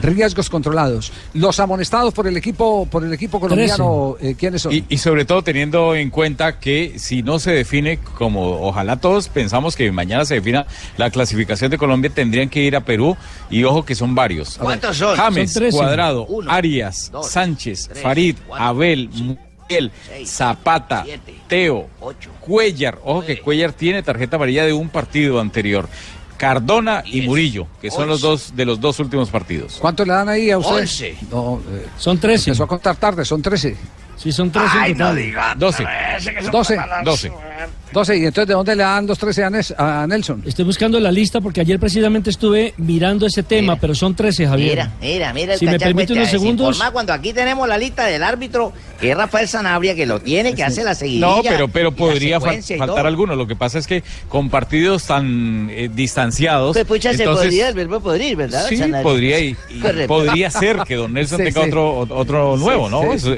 riesgos controlados. Los amonestados por el equipo, por el equipo colombiano, eh, ¿quiénes son? Y, y sobre todo teniendo en cuenta que si no se define, como ojalá todos pensamos que mañana se defina la clasificación de Colombia, tendrían que ir a Perú y ojo que son varios. ¿Cuántos son? James, Son. Cuadrado, Uno, Arias, dos, Sánchez, tres, Farid, cuatro, Abel, Miguel, Zapata, Teo, Cuellar. Ojo que Cuellar tiene tarjeta amarilla de un partido anterior. Cardona y Murillo, que son los dos de los dos últimos partidos. ¿Cuánto le dan ahí a usted? Once. No, eh, Son 13. Empezó a contar tarde, son 13. Sí, son 13 en total. 12. 12. 12. 12. ¿Y entonces de dónde le dan los 13 a, Nelson? Estoy buscando la lista porque ayer precisamente estuve mirando ese tema, pero son 13, Javier. Mira, mira, mira el Si me permite este, unos segundos. cuando aquí tenemos la lista del árbitro, que es Rafael Sanabria, que lo tiene, que hace la seguidilla. No, pero, pero podría fal- faltar alguno. Lo que pasa es que con partidos tan eh, distanciados. Pues pucha, se entonces- podría, el verbo podrir, ¿verdad? Sí, Sanabria? podría, y, y Correcto. podría ser que don Nelson Sí, tenga sí. otro, otro Sí, nuevo, ¿no? sí, Eso,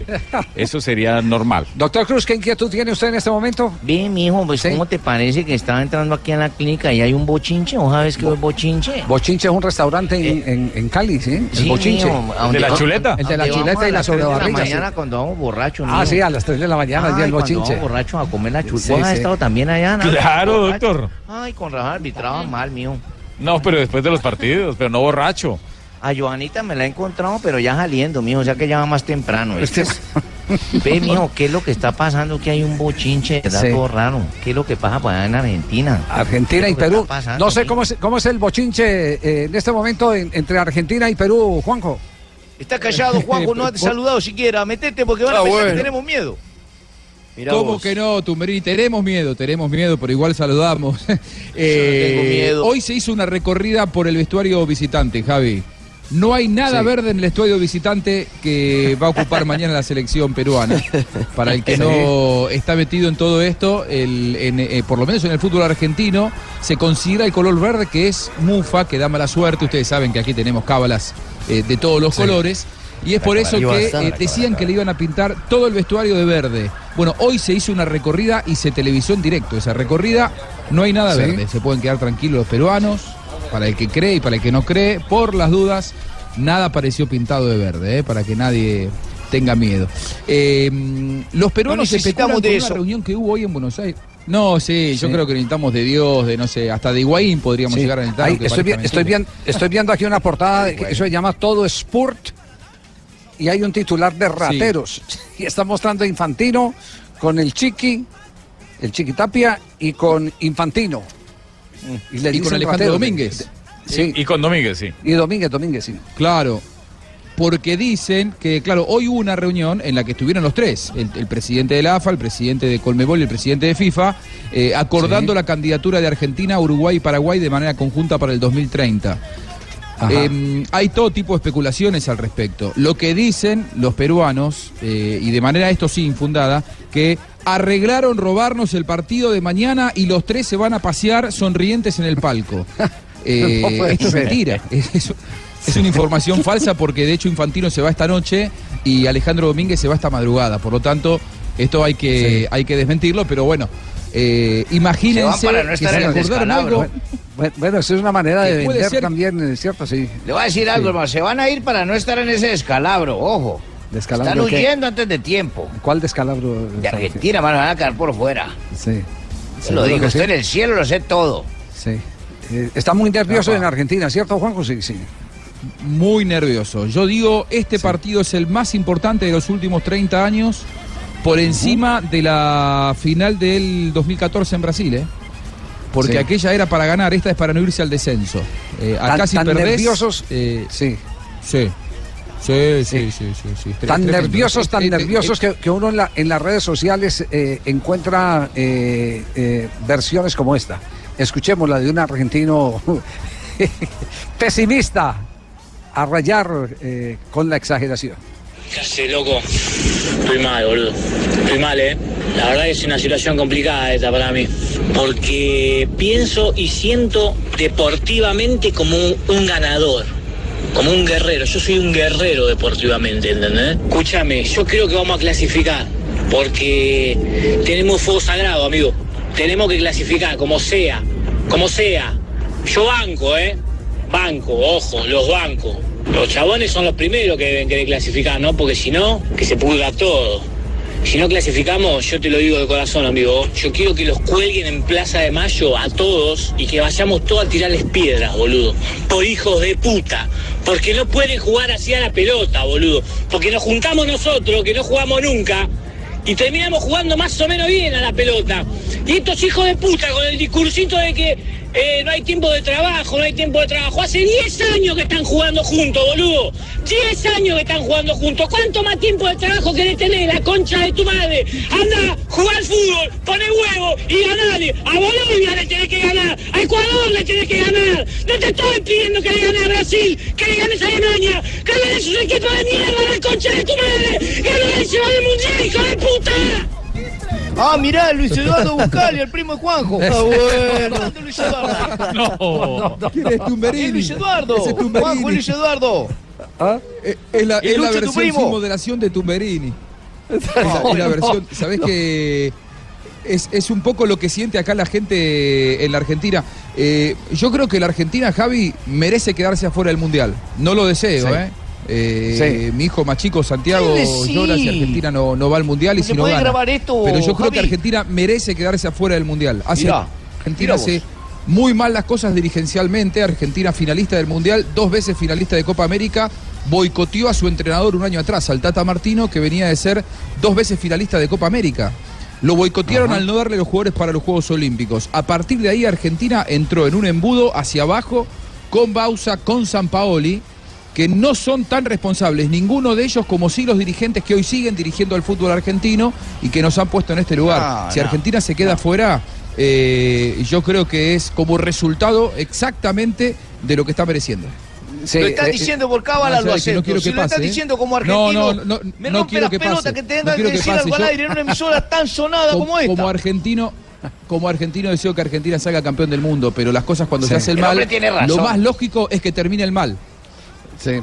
eso sería normal. Doctor Cruz, ¿qué inquietud tiene usted en este momento? Bien, pues ¿cómo te parece que estaba entrando aquí a la clínica y hay un bochinche? ¿O sabes qué es bochinche? Bochinche es un restaurante en, en, en Cali, ¿sí? El Sí, Bochinche. mijo, ¿a dónde vamos? El de la ¿A dónde chuleta y a la las tres de sobrebarriga. la sí. mañana cuando vamos borrachos, Ah, sí, a las 3 de la mañana, ya el cuando bochinche. vamos borrachos a comer la chuleta. Sí, ¿Vos has sí. estado también allá? ¿no? Claro, doctor. Ay, con razón arbitraba mal, mijo. No, pero después de los partidos, pero no borracho. A Johanita me la he encontrado, pero ya saliendo, mijo, o sea que ya va más temprano. ¿viste? Ve, mijo, ¿qué es lo que está pasando? Que hay un bochinche, ¿verdad? Sí. Todo raro. ¿Qué es lo que pasa por allá en Argentina? Argentina ¿Qué y Perú. está pasando, No sé mijo? cómo es, cómo es el bochinche eh, en este momento en- entre Argentina y Perú, Juanjo. Está callado, Juanjo, no te ha saludado siquiera. Metete porque van a Ah, pensar bueno. que tenemos miedo. ¿Cómo que no, Tumberini? Tenemos miedo, tenemos miedo, pero igual saludamos. Eh, tengo miedo. Hoy se hizo una recorrida por el vestuario visitante, Javi. No hay nada Sí. verde en el vestuario visitante que va a ocupar mañana la selección peruana. Para el que no está metido en todo esto, el- en, eh, por lo menos en el fútbol argentino, se considera el color verde que es mufa, que da mala suerte. Ustedes saben que aquí tenemos cábalas eh, de todos los Sí. colores. Y es por eso que eh, decían que le iban a pintar todo el vestuario de verde. Bueno, hoy se hizo una recorrida y se televisó en directo esa recorrida. No hay nada Sí. verde, se pueden quedar tranquilos los peruanos, para el que cree y para el que no cree. Por las dudas, nada pareció pintado de verde, ¿eh? para que nadie tenga miedo. Eh, los peruanos No se especulan de una eso. reunión que hubo hoy en Buenos Aires. No, sí, yo creo que necesitamos de Dios, de no sé, hasta de Higuaín podríamos Sí. llegar a necesitar. Ahí, estoy, vi- estoy, estoy viendo aquí una portada, que eso se llama Todo Sport, y hay un titular de rateros. Y está mostrando a Infantino con el Chiqui, el Chiqui Tapia, y con Infantino. Y, le Y con Alejandro. Domínguez. Sí. Y con Domínguez, sí. Y Domínguez, Domínguez, sí. Claro, porque dicen que, claro, hoy hubo una reunión en la que estuvieron los tres, el, el presidente de la AFA, el presidente de Colmebol y el presidente de FIFA, eh, acordando la candidatura de Argentina, Uruguay y Paraguay de manera conjunta para el 2030. Ajá. Eh, hay todo tipo de especulaciones al respecto. Lo que dicen los peruanos, eh, y de manera esto sí infundada, que arreglaron robarnos el partido de mañana y los tres se van a pasear sonrientes en el palco. Eh, No esto es ser. mentira. Es, es- es una información falsa porque de hecho Infantino se va esta noche y Alejandro Domínguez se va esta madrugada. Por lo tanto, esto hay que, hay que desmentirlo, pero bueno. eh, imagínense para no que estar se en el acordaron descalabro. algo. Bueno, bueno, eso es una manera de Que vender ser- también, ¿es cierto? Sí. Le voy a decir algo, Sí. hermano. Se van a ir para no estar en ese descalabro, ojo. Descalabro Están huyendo antes de tiempo. ¿Cuál descalabro? De Argentina, mano, van a quedar por fuera. Sí. Se lo digo, estoy sí. en el cielo, lo sé todo. Sí. Eh, está muy nervioso en Argentina, ¿cierto, Juanjo? Sí, sí. muy nervioso. Yo digo, este partido es el más importante de los últimos 30 años, por encima de la final del 2014 en Brasil, ¿eh? Porque Sí. aquella era para ganar, esta es para no irse al descenso. Eh, acá Tan- si tan perdés, nerviosos, eh, sí. Sí. Sí, sí, sí, sí, sí. Tan tremendo. nerviosos, tan Eh, eh, nerviosos eh, que, que uno en, la- en las redes sociales eh, encuentra eh, eh, versiones como esta. Escuchemos la de un argentino pesimista a rayar eh, con la exageración. ¿Qué hace, loco? Estoy mal, boludo. Estoy mal, ¿eh? La verdad es una situación complicada esta para mí. Porque pienso y siento deportivamente como un, un ganador. Como un guerrero. Yo soy un guerrero deportivamente, ¿entendés? Escúchame, yo creo que vamos a clasificar. Porque tenemos fuego sagrado, amigo. Tenemos que clasificar, como sea. Como sea. Yo banco, ¿eh? Banco, ojo, los bancos. Los chabones son los primeros que deben querer clasificar, ¿no? Porque si no, que se pudra todo. Si no clasificamos, yo te lo digo de corazón, amigo. Yo quiero que los cuelguen en Plaza de Mayo a todos y que vayamos todos a tirarles piedras, boludo. Por hijos de puta. Porque no pueden jugar así a la pelota, boludo. Porque nos juntamos nosotros, que no jugamos nunca, y terminamos jugando más o menos bien a la pelota. Y estos hijos de puta con el discursito de que eh, no hay tiempo de trabajo, no hay tiempo de trabajo. Hace 10 años que están jugando juntos, boludo. 10 años que están jugando juntos. ¿Cuánto más tiempo de trabajo querés tener, la concha de tu madre? Anda, jugar fútbol, pone huevo y ganale. A Bolivia le tenés que ganar, a Ecuador le tenés que ganar. No te estoy pidiendo que le ganes a Brasil, que le ganes a Alemania, que le ganes a un equipo de mierda, la concha de tu madre. No se va del mundial, hijo de puta. Ah, mirá, Luis Eduardo Buscali, el primo de Juanjo. Ah, bueno. Luis Eduardo. No, no, ¿Quién es Tumberini? Es Luis Eduardo. Ese es Tumberini. Juanjo Luis Eduardo. Eh, Es la, ¿Y es la versión sin moderación de Tumberini. Es la, es la versión, ¿sabés que es, es un poco lo que siente acá la gente en la Argentina? Eh, yo creo que la Argentina, Javi, merece quedarse afuera del Mundial. No lo deseo, Sí. ¿eh? Eh, Mi hijo más chico, Santiago, llora si Argentina no, no va al Mundial y ¿Se si no gana. grabar esto, Pero yo creo Javi? que Argentina merece quedarse afuera del Mundial. Hace, Mirá, Argentina mirá hace muy mal las cosas dirigencialmente. Argentina finalista del Mundial, dos veces finalista de Copa América, boicoteó a su entrenador un año atrás, al Tata Martino, que venía de ser dos veces finalista de Copa América. Lo boicotearon al no darle los jugadores para los Juegos Olímpicos. A partir de ahí Argentina entró en un embudo hacia abajo con Bausa, con Sampaoli, que no son tan responsables, ninguno de ellos como sí los dirigentes que hoy siguen dirigiendo al fútbol argentino y que nos han puesto en este lugar. No, si no, Argentina se queda fuera, eh, yo creo que es como resultado exactamente de lo que está mereciendo. lo estás diciendo por cábala, de que no quiero Si que lo estás ¿eh? diciendo como No, argentino, no, no, me no rompe quiero las que pelotas pase. que No tengas quiero que que decir pase. algo al aire en una emisora tan sonada como, como esta. como argentino, como argentino deseo que Argentina salga campeón del mundo, pero las cosas cuando Sí. se hace el El mal, hombre tiene razón. lo más lógico es que termine el mal.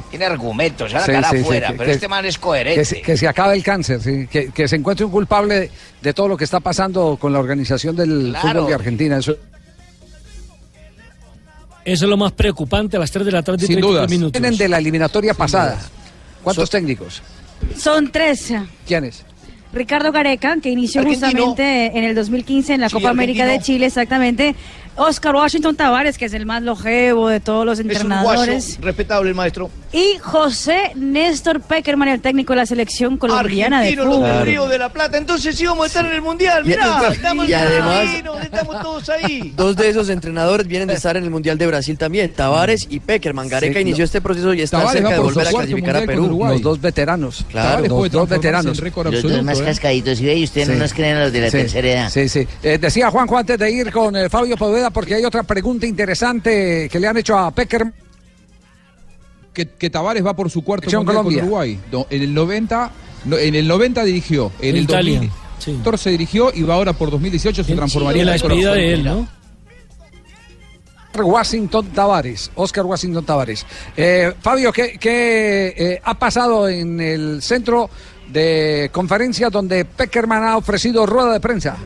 Tiene argumentos, ya la Sí, cara sí, sí, afuera, que- pero que- este man es Que coherente. se, que se acabe el cáncer, sí, que, que se encuentre un culpable de, de todo lo que está pasando con la organización del Claro. fútbol de Argentina. Eso, Eso es lo más preocupante a las 3 de la tarde y sin 33 dudas. minutos. Vienen de la eliminatoria pasada. ¿Cuántos técnicos? Son tres. ¿Quiénes? Ricardo Gareca, que inició Argentino. justamente en el 2015 en la Sí, Copa América de. Chile, exactamente. Oscar Washington Tavares, que es el más longevo de todos los Es un entrenadores. respetable el maestro. Y José Néstor Peckerman, el técnico de la selección colombiana de Argentino, los del fútbol. Río de la Plata. Entonces sí vamos a estar en el Mundial. Y- Mirá, estamos y además- estamos todos ahí. Dos de esos entrenadores vienen de estar en el Mundial de Brasil también, Tavares y Peckerman. Gareca Sí, inició no. este proceso y está Tavares cerca de volver a clasificar a Perú. Los dos veteranos. Claro. Los dos veteranos. Los dos más cascaditos, ¿sí ve? Y ustedes no Sí. nos creen los de la Sí, tercera edad. Sí, sí. Eh, decía Juanjo antes de ir con eh, Fabio Porque hay otra pregunta interesante que le han hecho a Pecker. que, que Tavares va por su cuarto mundial con Colombia. Uruguay. No, en el 90, no, en el 90 dirigió, en el Italia, 2014 dirigió y va ahora por 2018 se transformaría Y la en despedida de él, ¿no? Washington Tavares, Oscar Washington Tavares. Eh, Fabio, ¿qué, qué, eh, ha pasado en el centro de conferencia donde Peckerman ha ofrecido rueda de prensa?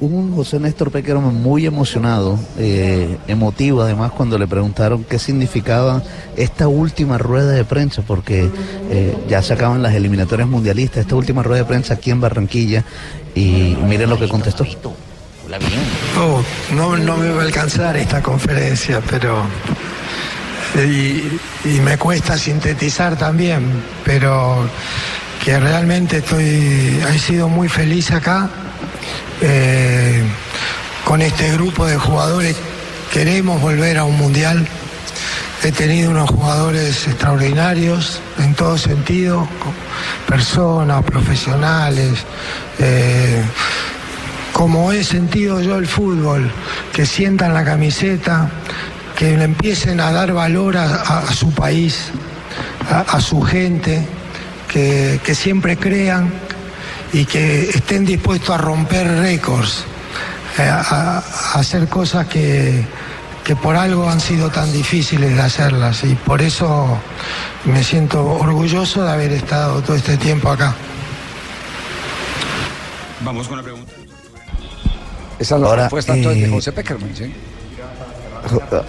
Un José Néstor Peckerman muy emocionado, eh, emotivo además cuando le preguntaron qué significaba esta última rueda de prensa, porque eh, ya se acaban las eliminatorias mundialistas, esta última rueda de prensa aquí en Barranquilla, y miren lo que contestó. Oh, no, no me va a alcanzar esta conferencia, pero... Y, y me cuesta sintetizar también, pero que realmente estoy, he sido muy feliz acá eh, con este grupo de jugadores. Queremos volver a un mundial. He tenido unos jugadores extraordinarios en todo sentido, personas, profesionales. eh, como he sentido yo el fútbol, que sientan la camiseta, que le empiecen a dar valor a, su país, a, su gente, que siempre crean y que estén dispuestos a romper récords, eh, a, a hacer cosas que, que por algo han sido tan difíciles de hacerlas y por eso me siento orgulloso de haber estado todo este tiempo acá. Vamos con la pregunta. Esa es la Ahora, respuesta entonces, de eh, José Peckerman, ¿sí?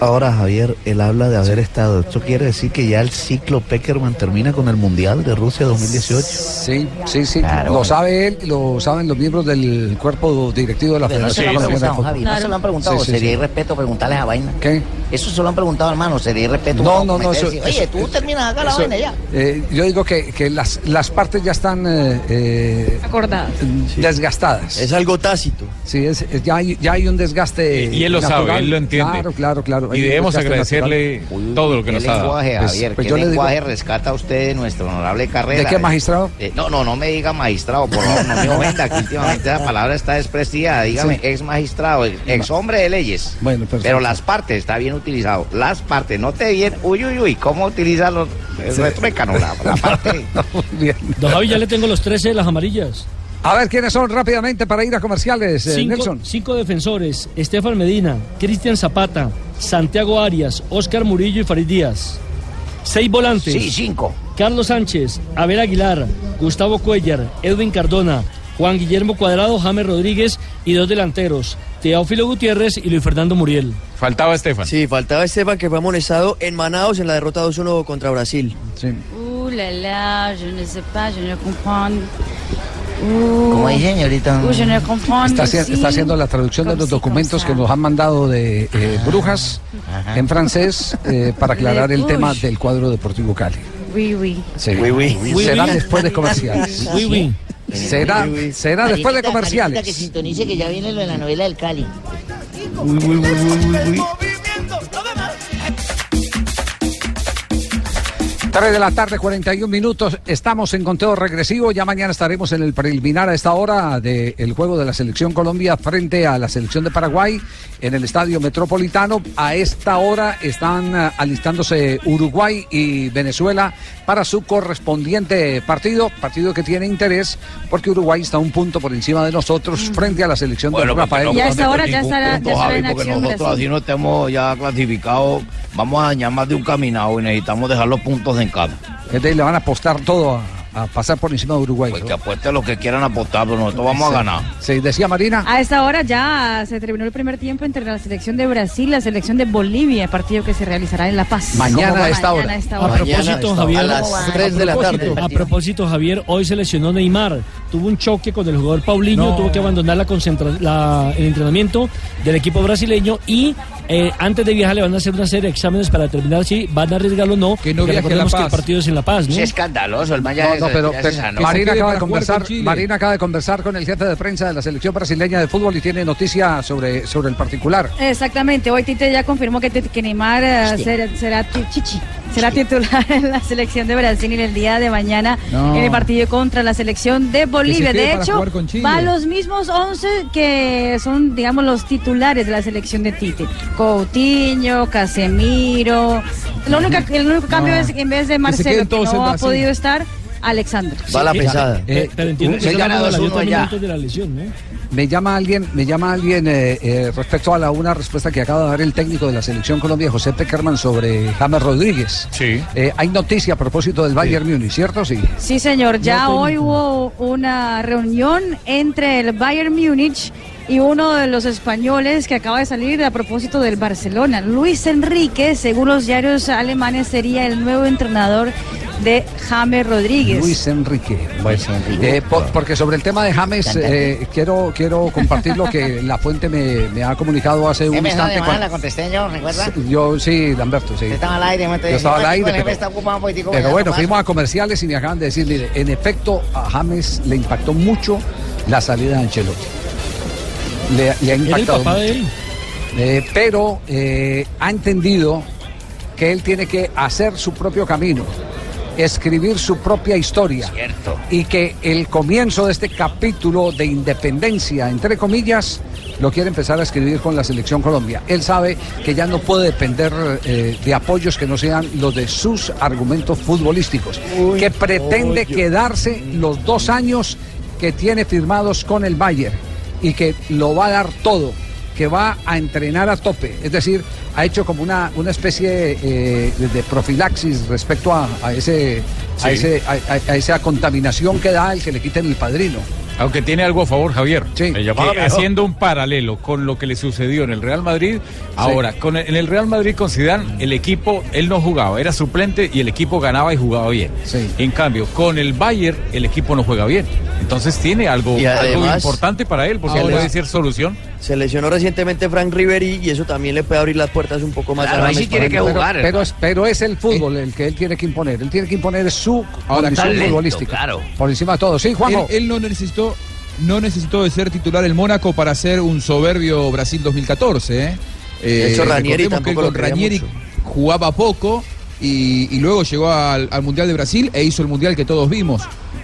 Ahora Javier, él habla de haber estado. ¿Esto quiere decir que ya el ciclo Peckerman termina con el Mundial de Rusia 2018? Sí, sí, sí. lo sabe él, lo saben los miembros del cuerpo directivo de la Federación preguntado, Fútbol. Javi, no se lo han preguntado. Sí, sí, sería sí. irrespeto preguntarles a vaina. ¿Qué? Eso se lo han preguntado, hermano. Sería irrespeto. No, no, no, Oye, eso- tú terminas acá la vaina ya. eh, yo digo que, que las, las partes ya están eh, eh, Acordadas. desgastadas. Es algo tácito. Sí, es, es- ya, hay, ya hay un desgaste. Y él lo natural. sabe, él lo entiende. Claro, claro, claro. Y debemos agradecerle natural. todo lo que ¿Qué nos ha dado. lenguaje, Pues- Javier? pues ¿Qué yo le digo- lenguaje rescata usted de nuestro honorable carrera? ¿De qué magistrado? Eh, no, no, no me diga magistrado, por favor, no me ofenda, que últimamente esa palabra está desprestigiada. Dígame, Sí. ex magistrado, ex, ex hombre de leyes. Bueno, perfecto. Pero las partes, está bien utilizado. Las partes, no te bien, uy, uy, uy, ¿cómo utilizan los el Sí. retruécano? La, la parte. Bien. Don Javi, ya le tengo los 13 de las amarillas. A ver quiénes son rápidamente para ir a comerciales, eh, Cinco, Nelson. cinco defensores, Estefan Medina, Cristian Zapata, Santiago Arias, Oscar Murillo y Farid Díaz. Seis volantes. Sí, cinco. Carlos Sánchez, Abel Aguilar, Gustavo Cuellar, Edwin Cardona, Juan Guillermo Cuadrado, James Rodríguez y dos delanteros, Teófilo Gutiérrez y Luis Fernando Muriel. Faltaba Estefan. Sí, faltaba Esteban que fue amonestado en Manaus en la derrota 2-1 contra Brasil. Sí. Uh, la la, je ne sais pas, je ne comprends. Como dice, señorita. Uh, je ne comprends. Está, está haciendo la traducción de los si, documentos que nos han mandado de eh, Brujas en francés eh, para aclarar el tema del cuadro deportivo Cali. Oui, oui. Sí. Oui, oui. Oui, Será oui. después de comerciales. Oui, oui. Será, será después de comerciales. que sintonice que ya viene lo de la novela del Cali. Tres de la tarde, 41 minutos. Estamos en conteo regresivo. Ya mañana estaremos en el preliminar a esta hora del juego de la Selección Colombia frente a la Selección de Paraguay en el Estadio Metropolitano. A esta hora están eh, alistándose Uruguay y Venezuela para su correspondiente partido. Partido que tiene interés porque Uruguay está un punto por encima de nosotros frente a la Selección Bueno, de Rafael. a no esta hora ya estará, ya punto, estará Javi, en porque acción nosotros así no estemos ya clasificados, vamos a dañar más de un caminado y necesitamos dejar los puntos en casa. Es de- le van a apostar todo a, a pasar por encima de Uruguay. Pues que apueste lo que quieran apostar, pero nosotros vamos a ganar. Sí, decía Marina. A esta hora ya se terminó el primer tiempo entre la selección de Brasil y la selección de Bolivia, partido que se realizará en La Paz. Mañana a esta hora. Mañana a esta A hora. propósito, Javier, a las 3 de la tarde. A propósito, Javier, hoy se lesionó Neymar. Tuvo un choque con el jugador Paulinho, No. tuvo que abandonar la concentra- la- el entrenamiento del equipo brasileño y eh, antes de viajar le van a hacer una serie de exámenes para determinar si van a arriesgarlo o no. Que no viaje a La que el Paz. partido es en La Paz, ¿no? Es escandaloso, el Maya No, no, pero. Marina acaba de conversar. Marina acaba de conversar con el jefe de prensa de la selección brasileña de fútbol y tiene noticia sobre, sobre el particular. Exactamente, hoy Tite ya confirmó que, que Neymar eh, será, será chichi, será titular en la selección de Brasil en el día de mañana No. en el partido contra la selección de Bolivia. De hecho, va a los mismos 11 que son, digamos, los titulares de la selección de Tite. Coutinho, Casemiro. Lo único, el único cambio No. es que en vez de Marcelo, que no ha podido estar, Alexandro. Va la pesada. eh, Pero entiendo que hablando de la uno de lesión, ¿no? me llama alguien, me llama alguien eh, eh, respecto a la una respuesta que acaba de dar el técnico de la selección Colombia, José Peckerman, sobre James Rodríguez. Sí. Eh, hay noticia a propósito del Bayern Múnich, ¿cierto? Sí. Sí, señor. Ya No, hoy hubo una reunión entre el Bayern Múnich y uno de los españoles que acaba de salir a propósito del Barcelona. Luis Enrique, según los diarios alemanes, sería el nuevo entrenador de James Rodríguez. Luis Enrique. Eh, po- porque sobre el tema de James, eh, quiero, quiero compartir lo que la fuente me, me ha comunicado hace un ¿Qué me instante. cuando- la contesté yo, ¿recuerda? Yo sí, Lamberto, sí. Estaba al aire, me Yo estaba al aire, pero- está ocupado Pero ¿verdad, bueno, fuimos a comerciales y me acaban de decir, mire, en efecto, a James le impactó mucho la salida de Ancelotti. Le, le ha Era el impactado. papá mucho. de él. Eh, pero eh, ha entendido que él tiene que hacer su propio camino, escribir su propia historia. Cierto. Y que el comienzo de este capítulo de independencia, entre comillas, lo quiere empezar a escribir con la selección Colombia. Él sabe que ya no puede depender eh, de apoyos que no sean los de sus argumentos futbolísticos, que pretende quedarse los dos años que tiene firmados con el Bayern y que lo va a dar todo, que va a entrenar a tope. Es decir, ha hecho como una, una especie eh, de, profilaxis respecto a, a ese, a, ese, a, esa contaminación que da el que le quiten el padrino. Aunque tiene algo a favor, Javier. Sí. Haciendo un paralelo con lo que le sucedió en el Real Madrid, ahora, con el- en el Real Madrid con Zidane, el equipo, él no jugaba, era suplente y el equipo ganaba y jugaba bien. En cambio, con el Bayern, el equipo no juega bien. Entonces tiene algo, Y algo importante para él, porque puede ser solución. Se lesionó recientemente Frank Riveri y eso también le puede abrir las puertas un poco más a James para- pero, Pero, es, pero es el fútbol el que él tiene que imponer. Él tiene que imponer su Ahora, condición talento, futbolística. claro. Por encima de todo. Sí, Juanjo. Él, él no necesitó no necesitó de ser titular el Mónaco para ser un soberbio Brasil 2014. ¿eh? De hecho, Ranieri recordemos que él con Ranieri mucho. jugaba poco y, y luego llegó al, al Mundial de Brasil e hizo el Mundial que todos vimos.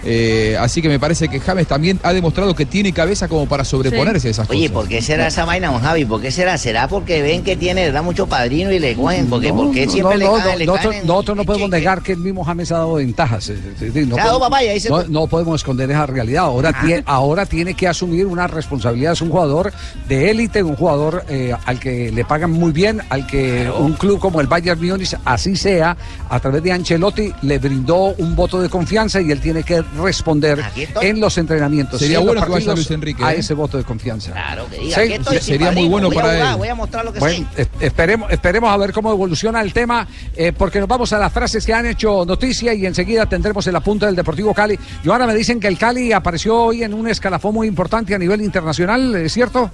Eh, así que me parece que James también ha demostrado que tiene cabeza como para sobreponerse a esas Oye, cosas. ¿por qué será esa vaina, don Javi? ¿Por qué será? ¿Será porque ven que tiene, da mucho padrino y le cogen? ¿Por qué, ¿Por qué siempre no, le no, caen? no, le nosotros, caen en- nosotros no podemos negar que el mismo James ha dado ventajas. Es decir, no, Se ha dado podemos- papaya, dice no, no podemos esconder esa realidad. Ahora, tie- ahora tiene que asumir una responsabilidad. Es un jugador de élite, un jugador eh, al que le pagan muy bien, al que un club como el Bayern Múnich, así sea, a través de Ancelotti, le brindó un voto de confianza y él tiene que responder en los entrenamientos. Sería en bueno que vaya Luis Enrique, A ¿eh? ese voto de confianza. Claro, que diga, Sí, estoy sería muy bueno voy para jugar, él. Voy a mostrar lo que Bueno, esperemos, esperemos a ver cómo evoluciona el tema, eh, porque nos vamos a las frases que han hecho noticia y enseguida tendremos el apunte del Deportivo Cali. Y ahora me dicen que el Cali apareció hoy en un escalafón muy importante a nivel internacional, ¿es cierto?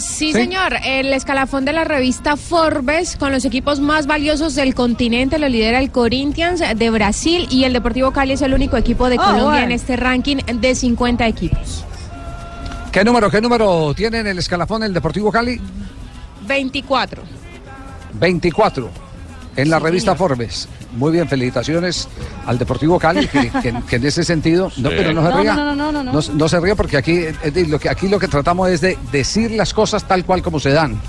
Sí, Sí. señor. El escalafón de la revista Forbes con los equipos más valiosos del continente lo lidera el Corinthians de Brasil y el Deportivo Cali es el único equipo de Ah, Colombia bueno. en este ranking de 50 equipos. ¿Qué número, qué número tiene en el escalafón el Deportivo Cali? 24. 24 en la revista Forbes. Muy bien, felicitaciones al Deportivo Cali, que, que- que en ese sentido, no, pero no se No, ría. no, no, no, no, no. no se ríe porque aquí, lo que, aquí lo que tratamos es de decir las cosas tal cual como se dan.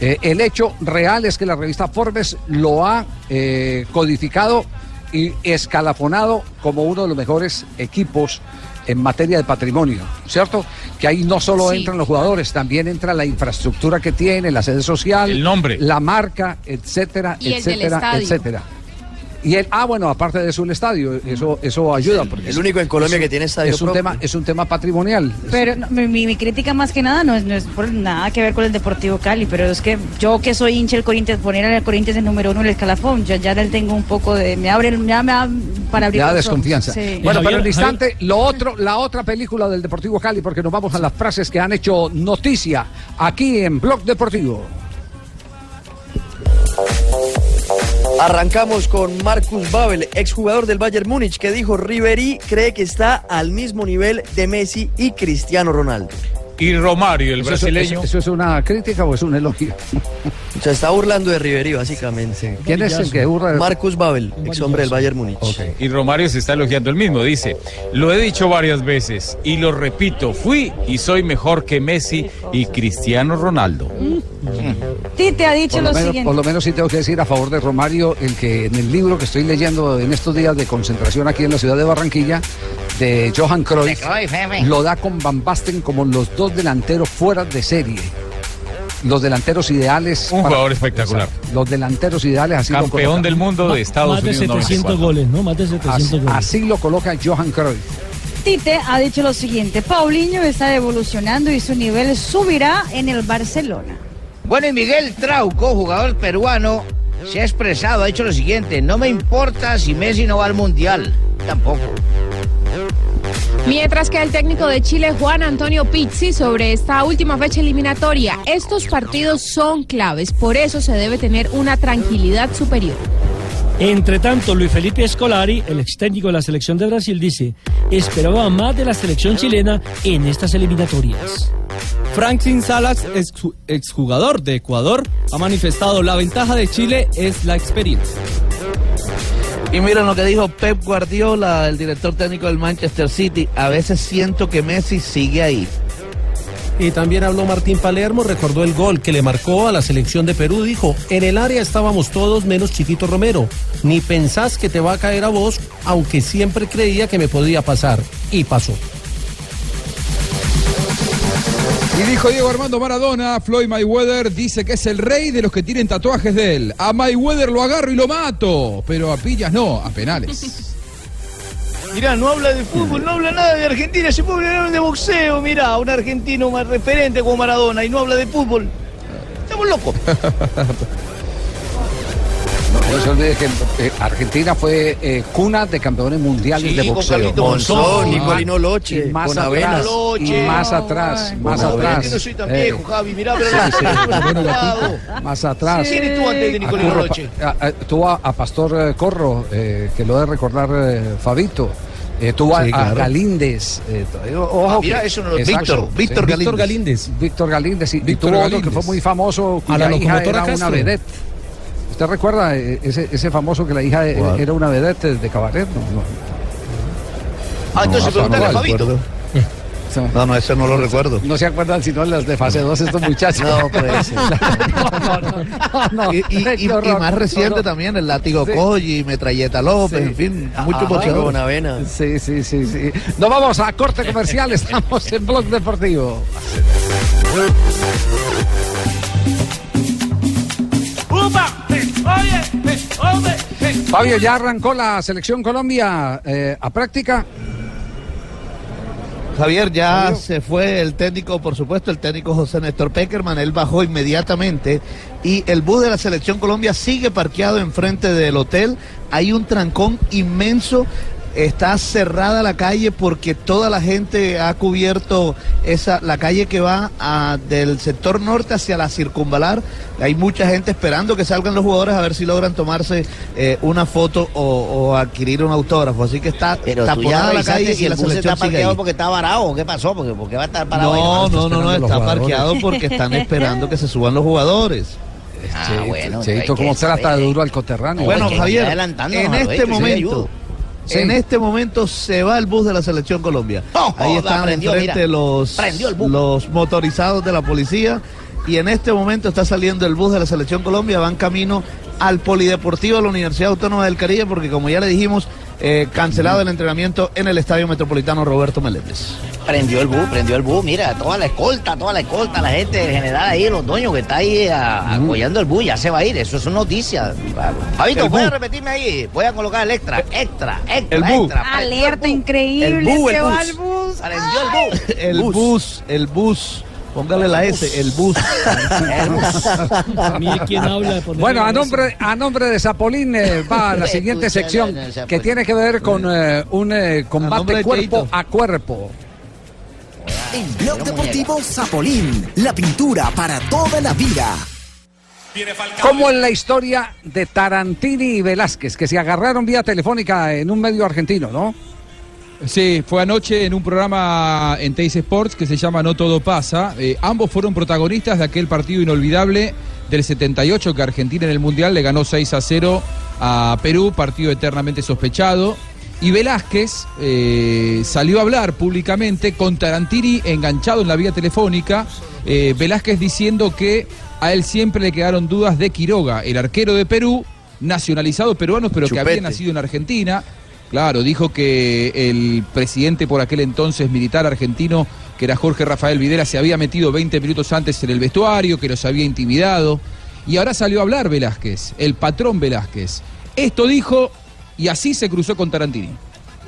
Eh, el hecho real es que la revista Forbes lo ha eh, codificado y escalafonado como uno de los mejores equipos en materia de patrimonio, ¿cierto? Que ahí no solo Sí. entran los jugadores, también entra la infraestructura que tiene, la sede social, El nombre. la marca, etcétera, Y el del etcétera, estadio. etcétera. Y él, ah, bueno, aparte de eso, el estadio, eso, eso ayuda. Porque El único en Colombia es que tiene estadio Es un, propio. tema, es un tema patrimonial. Pero no, mi, crítica más que nada no es, no es por nada que ver con el Deportivo Cali, pero es que yo que soy hincha del Corinthians, poner al Corinthians en número uno en el escalafón, ya, ya le tengo un poco de... Me abre, el- ya me da para abrir ojos. desconfianza. Sí. Bueno, pero en instante, lo otro, la otra película del Deportivo Cali, porque nos vamos a las frases que han hecho noticia aquí en Blog Deportivo. Arrancamos con Marcus Babel, exjugador del Bayern Múnich, que dijo Ribery cree que está al mismo nivel de Messi y Cristiano Ronaldo. Y Romario, el ¿Eso es- brasileño. ¿Eso, eso es una crítica o es un elogio? Se está burlando de Ribery, básicamente. ¿Quién es el que burla? Marcus Babel, ex hombre del Bayern Múnich. Y Romario se está elogiando el mismo. Dice, lo he dicho varias veces y lo repito, fui y soy mejor que Messi y Cristiano Ronaldo. Tite ha dicho Por lo, lo menos, siguiente. por lo menos sí tengo que decir a favor de Romario, el que en el libro que estoy leyendo en estos días de concentración aquí en la ciudad de Barranquilla, de Johan Cruyff, lo da con Van Basten como los dos delanteros fuera de serie. Los delanteros ideales. Un para- jugador espectacular. Los delanteros ideales, así lo Campeón coloca. del mundo de Estados Más de Unidos. 700 94. goles, ¿no? Más de 700 Así, goles. así lo coloca Johan Cruyff. Tite ha dicho lo siguiente, Paulinho está evolucionando y su nivel subirá en el Barcelona. Bueno, y Miguel Trauco, jugador peruano, se ha expresado, ha dicho lo siguiente, no me importa si Messi no va al Mundial. Tampoco. Mientras que el técnico de Chile, Juan Antonio Pizzi, sobre esta última fecha eliminatoria, estos partidos son claves, por eso se debe tener una tranquilidad superior. Entre tanto, Luis Felipe Scolari, el ex técnico de la selección de Brasil, dice, esperaba más de la selección chilena en estas eliminatorias. Franklin Salas, ex- exjugador de Ecuador, ha manifestado la ventaja de Chile es la experiencia. Y miren lo que dijo Pep Guardiola, el director técnico del Manchester City. A veces siento que Messi sigue ahí. Y también habló Martín Palermo, recordó el gol que le marcó a la selección de Perú. Dijo, en el área estábamos todos menos Chiquito Romero. Ni pensás que te va a caer a vos, aunque siempre creía que me podía pasar. Y pasó. Y dijo Diego Armando Maradona, Floyd Mayweather dice que es el rey de los que tienen tatuajes de él. A Mayweather lo agarro y lo mato, pero a pillas no, a penales. Mirá, no habla de fútbol, no habla nada de Argentina, se puede hablar de boxeo, mirá, un argentino más referente como Maradona y no habla de fútbol. Estamos locos. No, no se olvide que eh, Argentina fue eh, cuna de campeones mundiales Sí, de con boxeo. Carlito Monzón, Y Nicolino Loche, y más con atrás, Avenas. y más atrás, más Bueno, atrás. que no soy tan Eh, viejo, Javi, mirá, pero sí, no sí. no, no, no, Más atrás. ¿Quién estuvo antes de A Nicolino Curro, Loche? a- a- tuvo a, a Pastor eh, Corro, eh, que lo debe recordar eh, Fabito. Eh, tuvo a, Sí, a claro. Galíndez. eh, ojo Ah, mira, eso no lo- Víctor, Víctor sí. Galíndez. Galíndez. Víctor Galíndez. Y, y Víctor tuvo otro que Galíndez. fue muy famoso, A la cuya hija locomotora era una Castro. vedette. ¿Usted recuerda eh, ese, ese famoso que la hija ¿Cuál? era una vedette de cabaret? No, no. Ah, entonces No, pregúntale a no Fabito. No, no, ese no lo recuerdo. No se acuerdan sino las de fase 2 estos muchachos. No, puede ser. no. Y, más reciente también, el látigo. Colli, Metralleta López, en fin, Ajá. muchos Chico boxeadores. Bonavena. Sí, sí, sí, sí. Nos vamos a corte comercial, estamos en Blog Deportivo. Fabio, ya arrancó la selección Colombia eh, a práctica. Javier, ya se fue el técnico, por supuesto, el técnico José Néstor Peckerman, él bajó inmediatamente y el bus de la Selección Colombia sigue parqueado enfrente del hotel. Hay un trancón inmenso, está cerrada la calle porque toda la gente ha cubierto esa la calle que va a- del sector norte hacia la circunvalar. Hay mucha gente esperando que salgan los jugadores a ver si logran tomarse eh, una foto o, o adquirir un autógrafo. Así que está Pero taponada la calle si y el la bus está selección sigue parqueado porque está varado qué pasó, porque, porque va a estar parado ahí No, nomás? no, no, no, los está parqueado porque están esperando que se suban los jugadores. Ah, bueno, hay ¿cómo trata saber. duro al coterráneo? Bueno, Javier, en este momento, en este momento se va el bus de la selección Colombia. No, Ahí están prendió, enfrente mira. los, los motorizados de la policía y en este momento está saliendo el bus de la selección Colombia, van camino al Polideportivo de la Universidad Autónoma del Caribe porque como ya le dijimos, eh, cancelado el entrenamiento en el Estadio Metropolitano Roberto Meléndez. Prendió el bus, prendió el bus, mira, toda la escolta, toda la escolta, la gente general ahí, los dueños que está ahí a- apoyando el bus, ya se va a ir, eso es noticia. Fabito, ¿puedes bus. repetirme ahí? Voy a colocar el extra, extra, extra, El extra. Alerta increíble. El se el va el bus. Prendió el bus. El bus, el bus. Póngale la S, el bus. Mire quién habla de ponerle Bueno, a nombre, a nombre de Zapolín eh, va la siguiente sección que tiene que ver con eh, un eh, combate cuerpo a cuerpo. En Blog Deportivo Zapolín, la pintura para toda la vida. Como en la historia de Tarantini y Velázquez, que se agarraron vía telefónica en un medio argentino, ¿no? Sí, fue anoche en un programa en Teis Sports que se llama No Todo Pasa. Eh, ambos fueron protagonistas de aquel partido inolvidable del 78 que Argentina en el Mundial le ganó 6 a 0 a Perú, partido eternamente sospechado. Y Velázquez eh, salió a hablar públicamente con Tarantini enganchado en la vía telefónica. eh, Velázquez diciendo que a él siempre le quedaron dudas de Quiroga, el arquero de Perú, nacionalizado peruano, pero que había nacido en Argentina. Claro, dijo que el presidente por aquel entonces militar argentino, que era Jorge Rafael Videla, se había metido 20 minutos antes en el vestuario, que los había intimidado. Y ahora salió a hablar Velázquez, el patrón Velázquez. Esto dijo y así se cruzó con Tarantini.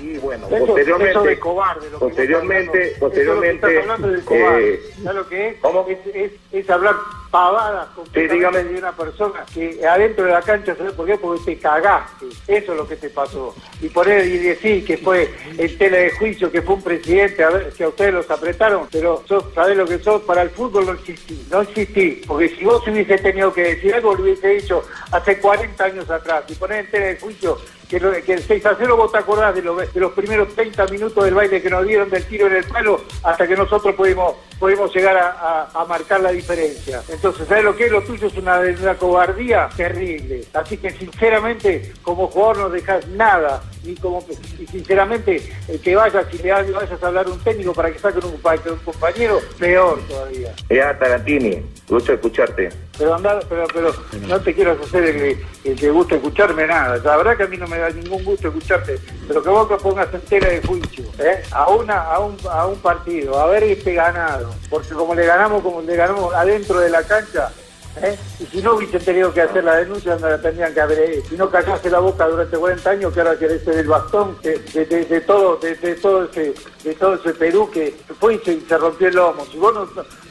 Y bueno, Eso- posteriormente, eso de cobarde, lo que posteriormente, posteriormente, lo que es eh, ¿Sabes lo que es? Es, hablar pavadas dígame. de una persona que adentro de la cancha, ¿sabes por qué? Porque te cagaste. Eso es lo que te pasó. Y poner y decir que fue en tela de juicio, que fue un presidente, a ver, que a ustedes los apretaron, pero sos, ¿sabés lo que sos? Para el fútbol no existí, no existí. Porque si vos hubiese tenido que decir algo, lo hubiese dicho hace 40 años atrás. Y poner en tela de juicio que, el 6 a 0 vos te acordás de, lo- de los primeros 30 minutos del baile que nos dieron del tiro en el palo hasta que nosotros pudimos, pudimos llegar a, a- a marcar la diferencia. Entonces, ¿sabes lo que es? Lo tuyo es una, una cobardía terrible. Así que sinceramente, como jugador no dejas nada. Y como y sinceramente, el que vayas y le vayas a hablar a un técnico para que saquen un, un compañero, peor todavía. ya Tarantini, gusto escucharte. Pero anda, pero, pero no te quiero hacer el, que- el que gusta escucharme nada. La verdad que a mí no me ningún gusto escucharte, pero que vos te pongas entera de juicio, ¿eh? a una, a un, a un partido, a ver este ganado, porque como le ganamos, como le ganamos adentro de la cancha, ¿eh? y si no hubiesen tenido que hacer la denuncia, no la tendrían que haber hecho. Si no callaste la boca durante 40 años, que ahora querés ser el bastón de, de- todo, de, todo ese, de todo ese Perú que fue y se, rompió el lomo. Si vos no,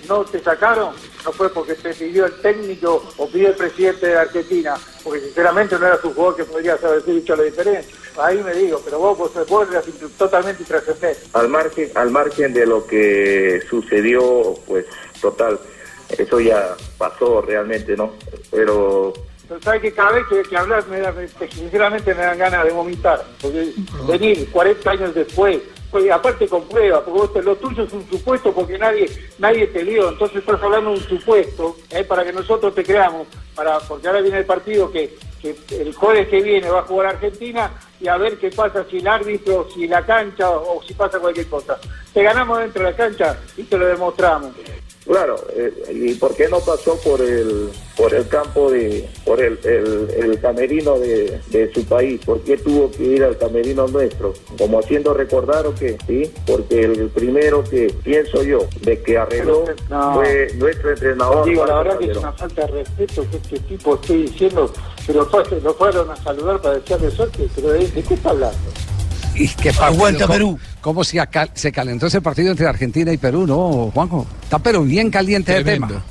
no te sacaron, no fue porque te pidió el técnico o pidió el presidente de Argentina, porque sinceramente no era tu jugador que podrías haber dicho la diferencia. Ahí me digo, pero vos, vos, vos eras totalmente intrascendente. Al margen, al margen de lo que sucedió, pues total, eso ya pasó realmente, ¿no? Pero Pero sabes que cada vez que, que hablas, me da- me- sinceramente me dan ganas de vomitar. Porque venir 40 años después, pues, aparte con pruebas, porque vos lo tuyo es un supuesto porque nadie nadie te dio. Entonces estás hablando de un supuesto eh, para que nosotros te creamos. para Porque ahora viene el partido que, que el jueves que viene va a jugar Argentina y a ver qué pasa si el árbitro, si la cancha o si pasa cualquier cosa. Te ganamos dentro de la cancha y te lo demostramos. Claro, eh, ¿y por qué no pasó por el por el campo de por el, el, el camerino de, de su país? ¿Por qué tuvo que ir al camerino nuestro? Como haciendo recordar o qué, ¿sí? Porque el primero que pienso yo de que arregló No. fue nuestro entrenador. Digo, la verdad que es una falta de respeto que este tipo esté diciendo, pero lo fueron a saludar para desearle suerte, pero ¿de, de qué está hablando? Y qué partido, Aguanta, ¿cómo- Perú. ¿Cómo se, acal- se calentó ese partido entre Argentina y Perú, no, Juanjo? Está pero bien caliente el tema.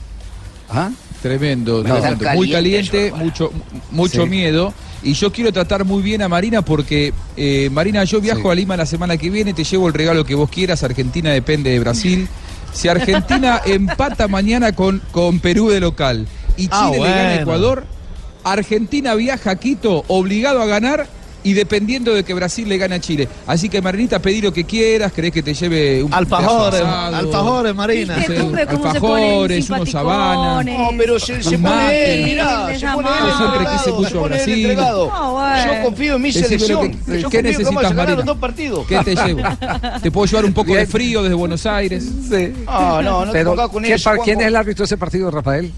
¿Ah? Tremendo, No, muy caliente mucho, mucho Sí. miedo. Y yo quiero tratar muy bien a Marina porque, eh, Marina, yo viajo Sí. a Lima la semana que viene, te llevo el regalo que vos quieras. Argentina depende de Brasil. Si Argentina empata mañana con, con Perú de local y Chile Ah, le gana a. Ecuador, Argentina viaja a Quito obligado a ganar y dependiendo de que Brasil le gane a Chile. Así que Marinita, pedí lo que quieras, querés que te lleve un Alfajores, alfajores, Marina. no sé, ¿Viste tú de cómo se ponen alfajores, unos sabanas. No, pero se, se pone mirá, se pone él Yo siempre quise mucho se a Brasil. bueno. Yo confío en mi Decime selección. que- Yo ¿Qué necesitas, Marina? dos partidos. ¿Qué te llevo? ¿Te puedo llevar un poco de frío desde Buenos Aires? Sí. Ah, no, no Pero, pongas con ¿qué eso, par- Juanjo. ¿Quién es el árbitro de ese partido, Rafael?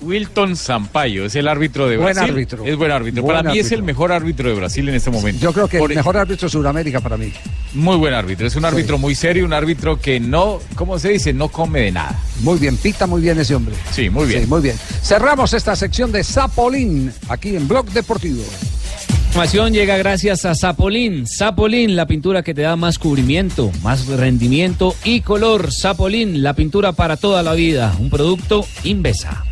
Wilton Sampaio es el árbitro de Buen Brasil. árbitro. Es buen árbitro. Buen para mí es el mejor árbitro de Brasil en este momento. Yo creo que Por- el mejor árbitro de Sudamérica para mí. Muy buen árbitro. Es un árbitro muy serio, un árbitro que no, ¿cómo se dice? No come de nada. Muy bien, pita muy bien ese hombre. Sí, muy bien. Sí, muy bien. Cerramos esta sección de Zapolín aquí en Blog Deportivo. Información llega gracias a Zapolín. Zapolín, la pintura que te da más cubrimiento, más rendimiento y color. Zapolín, la pintura para toda la vida. Un producto Invesa.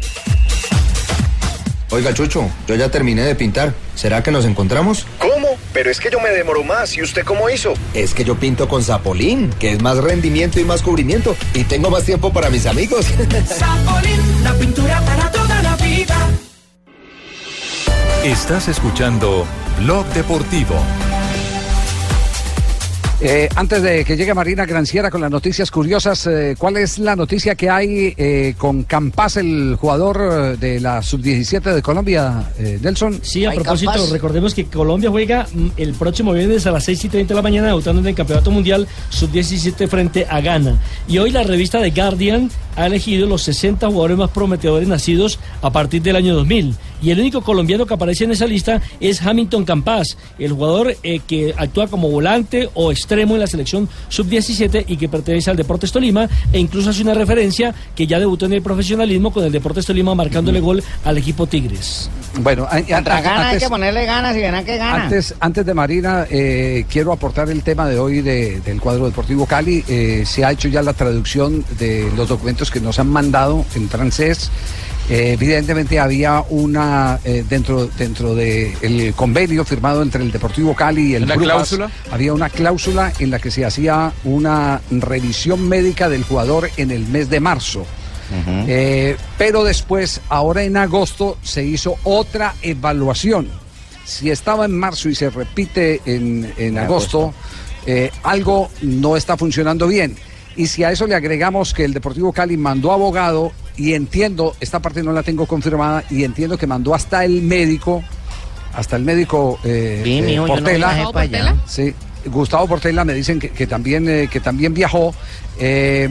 Oiga, Chucho, yo ya terminé de pintar. ¿Será que nos encontramos? ¿Cómo? Pero es que yo me demoro más. ¿Y usted cómo hizo? Es que yo pinto con Zapolín, que es más rendimiento y más cubrimiento. Y tengo más tiempo para mis amigos. Zapolín, la pintura para toda la vida. Estás escuchando Blog Deportivo. Eh, antes de que llegue Marina Granciera con las noticias curiosas, eh, ¿cuál es la noticia que hay eh, con Campas, el jugador de la sub-17 de Colombia, eh, Nelson? Sí, a propósito, recordemos que Colombia juega mm, el próximo viernes a las 6 y 30 de la mañana, debutando en el Campeonato Mundial Sub-17 frente a Ghana. Y hoy la revista The Guardian ha elegido los 60 jugadores más prometedores nacidos a partir del año 2000. Y el único colombiano que aparece en esa lista es Hamilton Campas, el jugador eh, que actúa como volante o extremo en la selección Sub-17 y que pertenece al Deportes Tolima e incluso hace una referencia que ya debutó en el profesionalismo con el Deportes Tolima marcándole gol al equipo Tigres. Bueno, a- a- Contra Gana hay antes- que ponerle ganas y ganan que gana. Antes, antes de Marina, eh, quiero aportar el tema de hoy de- del cuadro deportivo Cali. Eh, se ha hecho ya la traducción de los documentos que nos han mandado en francés. Eh, evidentemente había una eh, dentro dentro del convenio firmado entre el Deportivo Cali y el ¿Una Brujas, cláusula? había una cláusula en la que se hacía una revisión médica del jugador en el mes de marzo. Eh, pero después, ahora en agosto, se hizo otra evaluación. Si estaba en marzo y se repite en, en En agosto, eh, algo no está funcionando bien. Y si a eso le agregamos que el Deportivo Cali mandó abogado, y entiendo, esta parte no la tengo confirmada, y entiendo que mandó hasta el médico, hasta el médico eh, Sí, eh, no Portela. Sí, Gustavo Portela me dicen que, que también, eh, que también viajó eh,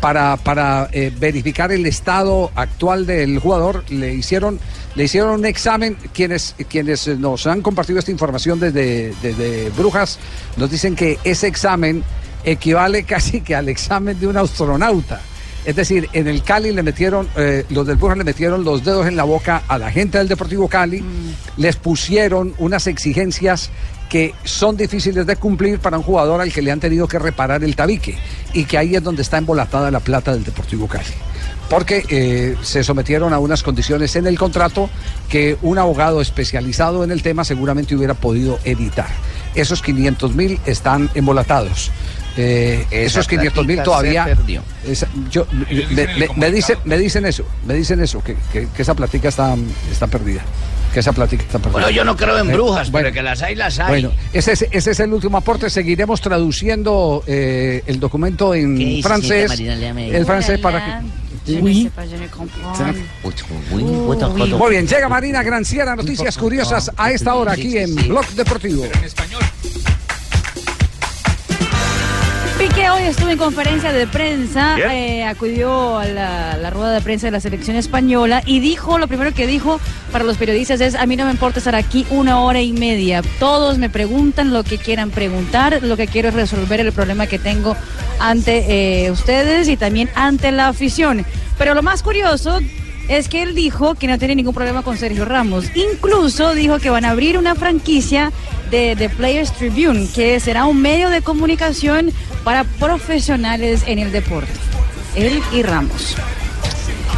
para, para eh, verificar el estado actual del jugador. Le hicieron, le hicieron un examen. Quienes, quienes nos han compartido esta información desde, desde Brujas nos dicen que ese examen equivale casi que al examen de un astronauta. Es decir, en el Cali le metieron, eh, los del Brujas le metieron los dedos en la boca a la gente del Deportivo Cali, les pusieron unas exigencias que son difíciles de cumplir para un jugador al que le han tenido que reparar el tabique y que ahí es donde está embolatada la plata del Deportivo Cali. Porque eh, se sometieron a unas condiciones en el contrato que un abogado especializado en el tema seguramente hubiera podido evitar. Esos 500 mil están embolatados. Eh, esos 500 mil todavía. esa- yo, me, en me- me dicen, me dicen eso, me dicen eso, que, que- que esa platica está, está perdida. Que esa platica está perdida. Bueno, yo no creo en Eh, brujas, bueno, pero que las hay, las hay. bueno, ese es, ese es el último aporte. Seguiremos traduciendo eh, el documento en ¿Qué dice, francés. El francés para que. Oui. Muy bien, llega Marina Granciera, noticias curiosas a esta hora aquí en Blog Deportivo. Piqué hoy estuvo en conferencia de prensa, eh, acudió a la, la rueda de prensa de la selección española y dijo, lo primero que dijo para los periodistas es, a mí no me importa estar aquí una hora y media, todos me preguntan lo que quieran preguntar, lo que quiero es resolver el problema que tengo ante eh, ustedes y también ante la afición. Pero lo más curioso es que él dijo que no tiene ningún problema con Sergio Ramos. Incluso dijo que van a abrir una franquicia de The Players Tribune, que será un medio de comunicación para profesionales en el deporte. Él y Ramos.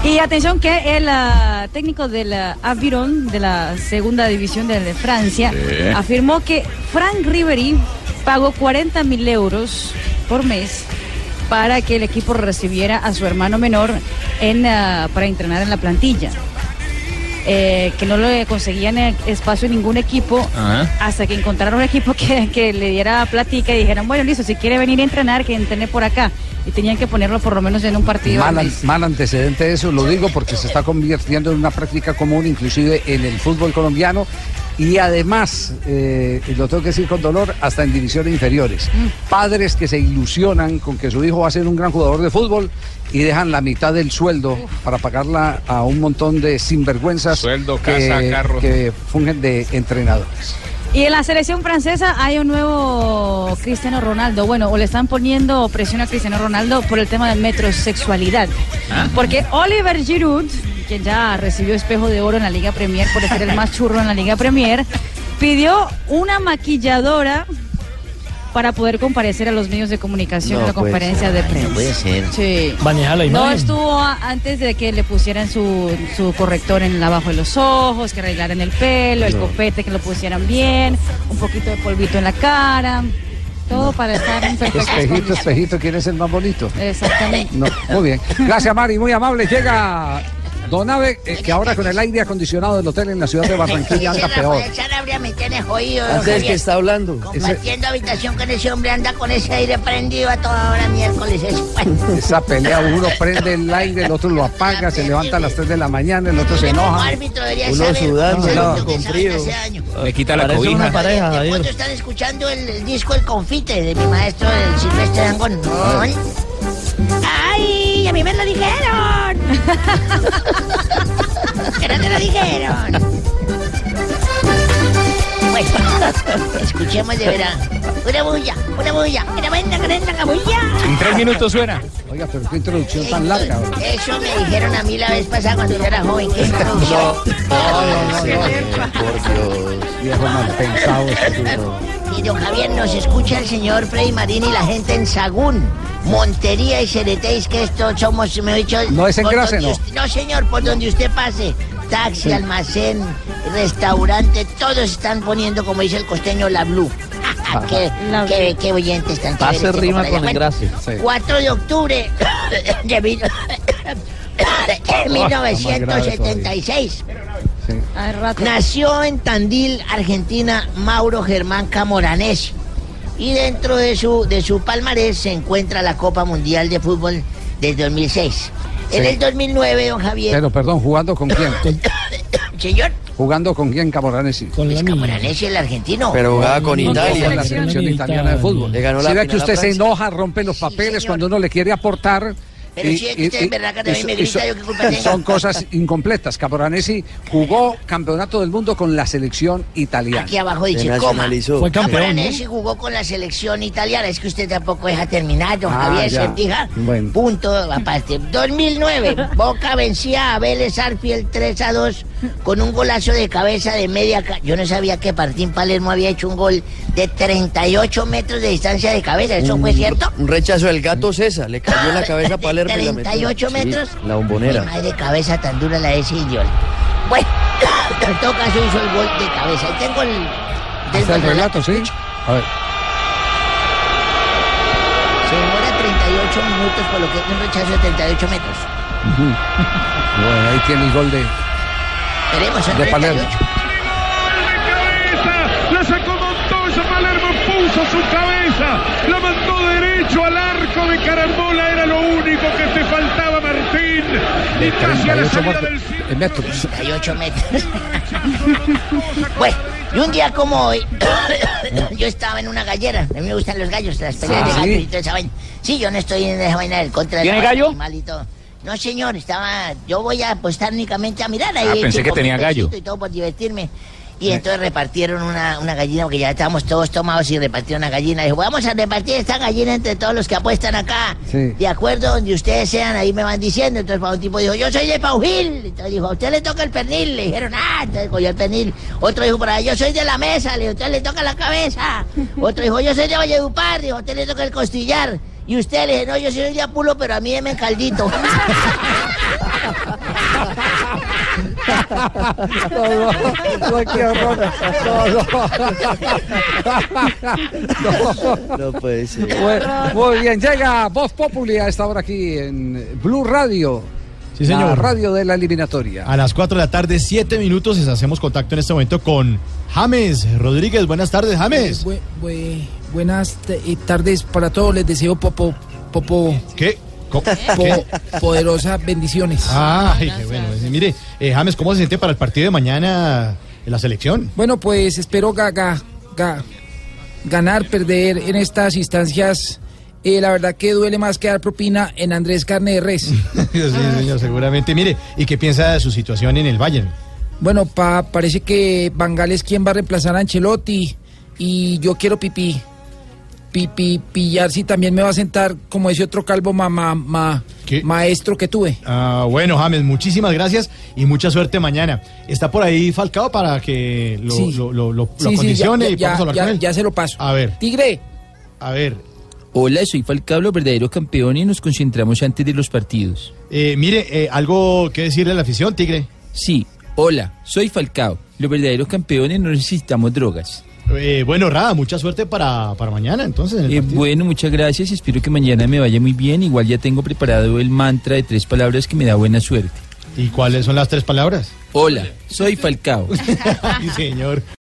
Y atención que el ah, técnico del ah, Aviron, de la segunda división de, de Francia, Sí. afirmó que Frank Ribery pagó 40 mil euros por mes para que el equipo recibiera a su hermano menor en, ah, para entrenar en la plantilla. Eh, que no le conseguían eh, espacio en ningún equipo hasta que encontraron un equipo que, que le diera platica y dijeran, bueno, listo, si quiere venir a entrenar, que entrene por acá. Y tenían que ponerlo por lo menos en un partido. al Mal, mes. mal antecedente eso, lo digo porque se está convirtiendo en una práctica común, inclusive en el fútbol colombiano. Y además, eh, lo tengo que decir con dolor, hasta en divisiones inferiores. Mm. Padres que se ilusionan con que su hijo va a ser un gran jugador de fútbol y dejan la mitad del sueldo para pagarla a un montón de sinvergüenzas Sueldo, que, casa, carros. que fungen de entrenadores. Y en la selección francesa hay un nuevo Cristiano Ronaldo. Bueno, o le están poniendo presión a Cristiano Ronaldo por el tema de metrosexualidad. Porque Oliver Giroud, quien ya recibió espejo de oro en la Liga Premier por ser el más churro en la Liga Premier, pidió una maquilladora para poder comparecer a los medios de comunicación No en la conferencia ser. de No prensa. puede ser. Sí. Maneja la No imagen. estuvo a- antes de que le pusieran su, su corrector en abajo de los ojos, que arreglaran el pelo, el No. copete, que lo pusieran bien, un poquito de polvito en la cara, todo para estar en perfectas Espejito, espejito, ¿quién es el más bonito? Exactamente. No, muy bien. Gracias, Mari, muy amable. Llega Don Ave, eh, que ahora con el aire acondicionado del hotel en la ciudad de Barranquilla anda peor. Sanabria me tiene jodido. Antes que está hablando. Compartiendo habitación con ese hombre, anda con ese aire prendido a toda hora miércoles. Esa pelea, uno prende el aire, el otro lo apaga, se levanta a las 3 de la mañana, el otro se enoja. árbitro debería Uno saber. sudando, no, con frío. Le quita la cobija. una pareja, fondo están escuchando el, el disco El Confite de mi maestro el Silvestre Dangón. ¡Ay! ¡A mí me lo dijeron! ¡Que no te lo dijeron! Escuchemos de verdad. Una bulla, una bulla, una buena grande bulla. En tres minutos suena. Oiga, pero qué introducción tan larga. Eso me dijeron a mí la vez pasada cuando yo era joven. ¿Qué introducción? Por Dios, mal pensado. este. Y don Javier, nos escucha el señor Freddy Marín y la gente en Sagún, Montería y Ceretéis, que esto somos, me he dicho... No es en por Grace, donde ¿no? usted- no, señor, por donde usted pase. Taxi, Sí. almacén, restaurante, todos están poniendo, como dice el costeño, la blue. Qué, qué, qué oyentes tan Pase rima con Bueno, engrase. 4 de octubre de mil- 1976. Nació en Tandil, Argentina, Mauro Germán Camoranesi. Y dentro de su, de su palmarés se encuentra la Copa Mundial de Fútbol del 2006. En Sí. el 2009, don Javier. Pero perdón, ¿jugando con quién? Señor, ¿Jugando con quién, Camoranesi? Con la Camoranesi el argentino. Pero jugaba con Italia. Con la selección italiana de fútbol. Le ganó la Si ve que usted se enoja, rompe los papeles cuando uno le quiere aportar. Pero si es que usted en verdad que también me grita, yo qué culpa tengo. Son cosas incompletas. Camoranesi jugó campeonato del mundo con la selección italiana. Aquí abajo dice coma. Camoranesi jugó con la selección italiana. Es que usted tampoco deja terminar, don Ah, Javier ya. Bueno. Punto aparte. 2009, Boca vencía a Vélez Arfield 3 a 2 con un golazo de cabeza de media. ca- Yo no sabía que Martín Palermo había hecho un gol de 38 metros de distancia de cabeza. ¿Eso fue Un- cierto? Un rechazo del gato César. Le cayó en la cabeza a Palermo y la. 38 Sí, metros. la bombonera. Mi madre cabeza tan dura la de idiota. Bueno, en todo caso hizo el gol de cabeza. Y tengo el. Hasta el relato, sí. A ver. Se demora 38 minutos, por lo que es un rechazo de 38 metros. Ujú. Bueno, ahí tiene el gol de, Veremos, son de Palermo. 38. La sacó Montoya, Palermo puso su cabeza, la mandó derecho al arco de carambola, era lo único que te faltaba Martín. Y casi a la 38 salida del en metros. 38 metros. bueno, y un día como hoy, yo estaba en una gallera. A mí me gustan los gallos, las peleas Ah, de ¿sí? gallos y toda esa vaina. Sí, yo no estoy en esa vaina del contra del ¿Tiene gallo? animal y todo. No, señor, estaba. Yo voy a apostar únicamente a mirar ahí. Ah, pensé que tenía gallo. Y todo por divertirme. Y entonces repartieron una, una gallina, porque ya estábamos todos tomados y repartieron una gallina. Dijo, vamos a repartir esta gallina entre todos los que apuestan acá. Sí. De acuerdo, donde ustedes sean, ahí me van diciendo. Entonces un tipo dijo, yo soy de Paujil. Entonces dijo, a usted le toca el pernil. Le dijeron, ah, entonces cogió el pernil. Otro dijo por ahí, yo soy de la mesa. Le dijo, usted le toca la cabeza. Otro dijo, yo soy de Valledupar. Dijo, a usted le toca el costillar. Y usted le dijo, no, yo soy de Apulo, pero a mí deme caldito. No, no, no, qué horror. No, no. No puede ser. Muy, muy bien, llega Voz Populi a esta hora aquí en Blue Radio. Sí, señor. La radio de la eliminatoria. A las 4 de la tarde, 7 minutos, y hacemos contacto en este momento con James Rodríguez. Buenas tardes, James. Bu- bu- buenas tardes para todos. Les deseo popo, popo. ¿Qué? Po- ¿Qué? poderosas bendiciones. Ay, qué bueno. Mire, eh, James, ¿cómo se siente para el partido de mañana en la selección. Bueno, pues espero ga- ga- ga- ganar, perder en estas instancias. Eh, la verdad que duele más que dar propina en Andrés Carne de Res. sí, señor, seguramente. Mire, ¿y qué piensa de su situación en el Bayern? Bueno, pa, parece que Bangal es quien va a reemplazar a Ancelotti y yo quiero pipí. Pipi, pillar si también me va a sentar como ese otro calvo ma, ma- ma- maestro que tuve. Ah, bueno, James, muchísimas gracias y mucha suerte mañana. Está por ahí Falcao para que lo, Sí. lo, lo, lo- lo Sí, sí, acondicione ya- y ya- podamos hablar ya- con él. ya se lo paso. A ver. Tigre. A ver. Hola, soy Falcao, los verdaderos campeones y nos concentramos antes de los partidos. Eh, mire, eh, algo que decirle a la afición, Tigre. Sí, hola, soy Falcao. Los verdaderos campeones no necesitamos drogas. Eh, bueno, Rada, mucha suerte para, para mañana, entonces. en Eh, bueno, muchas gracias. Espero que mañana me vaya muy bien. Igual ya tengo preparado el mantra de tres palabras que me da buena suerte. ¿Y cuáles son las tres palabras? Hola, soy Falcao. Sí, señor.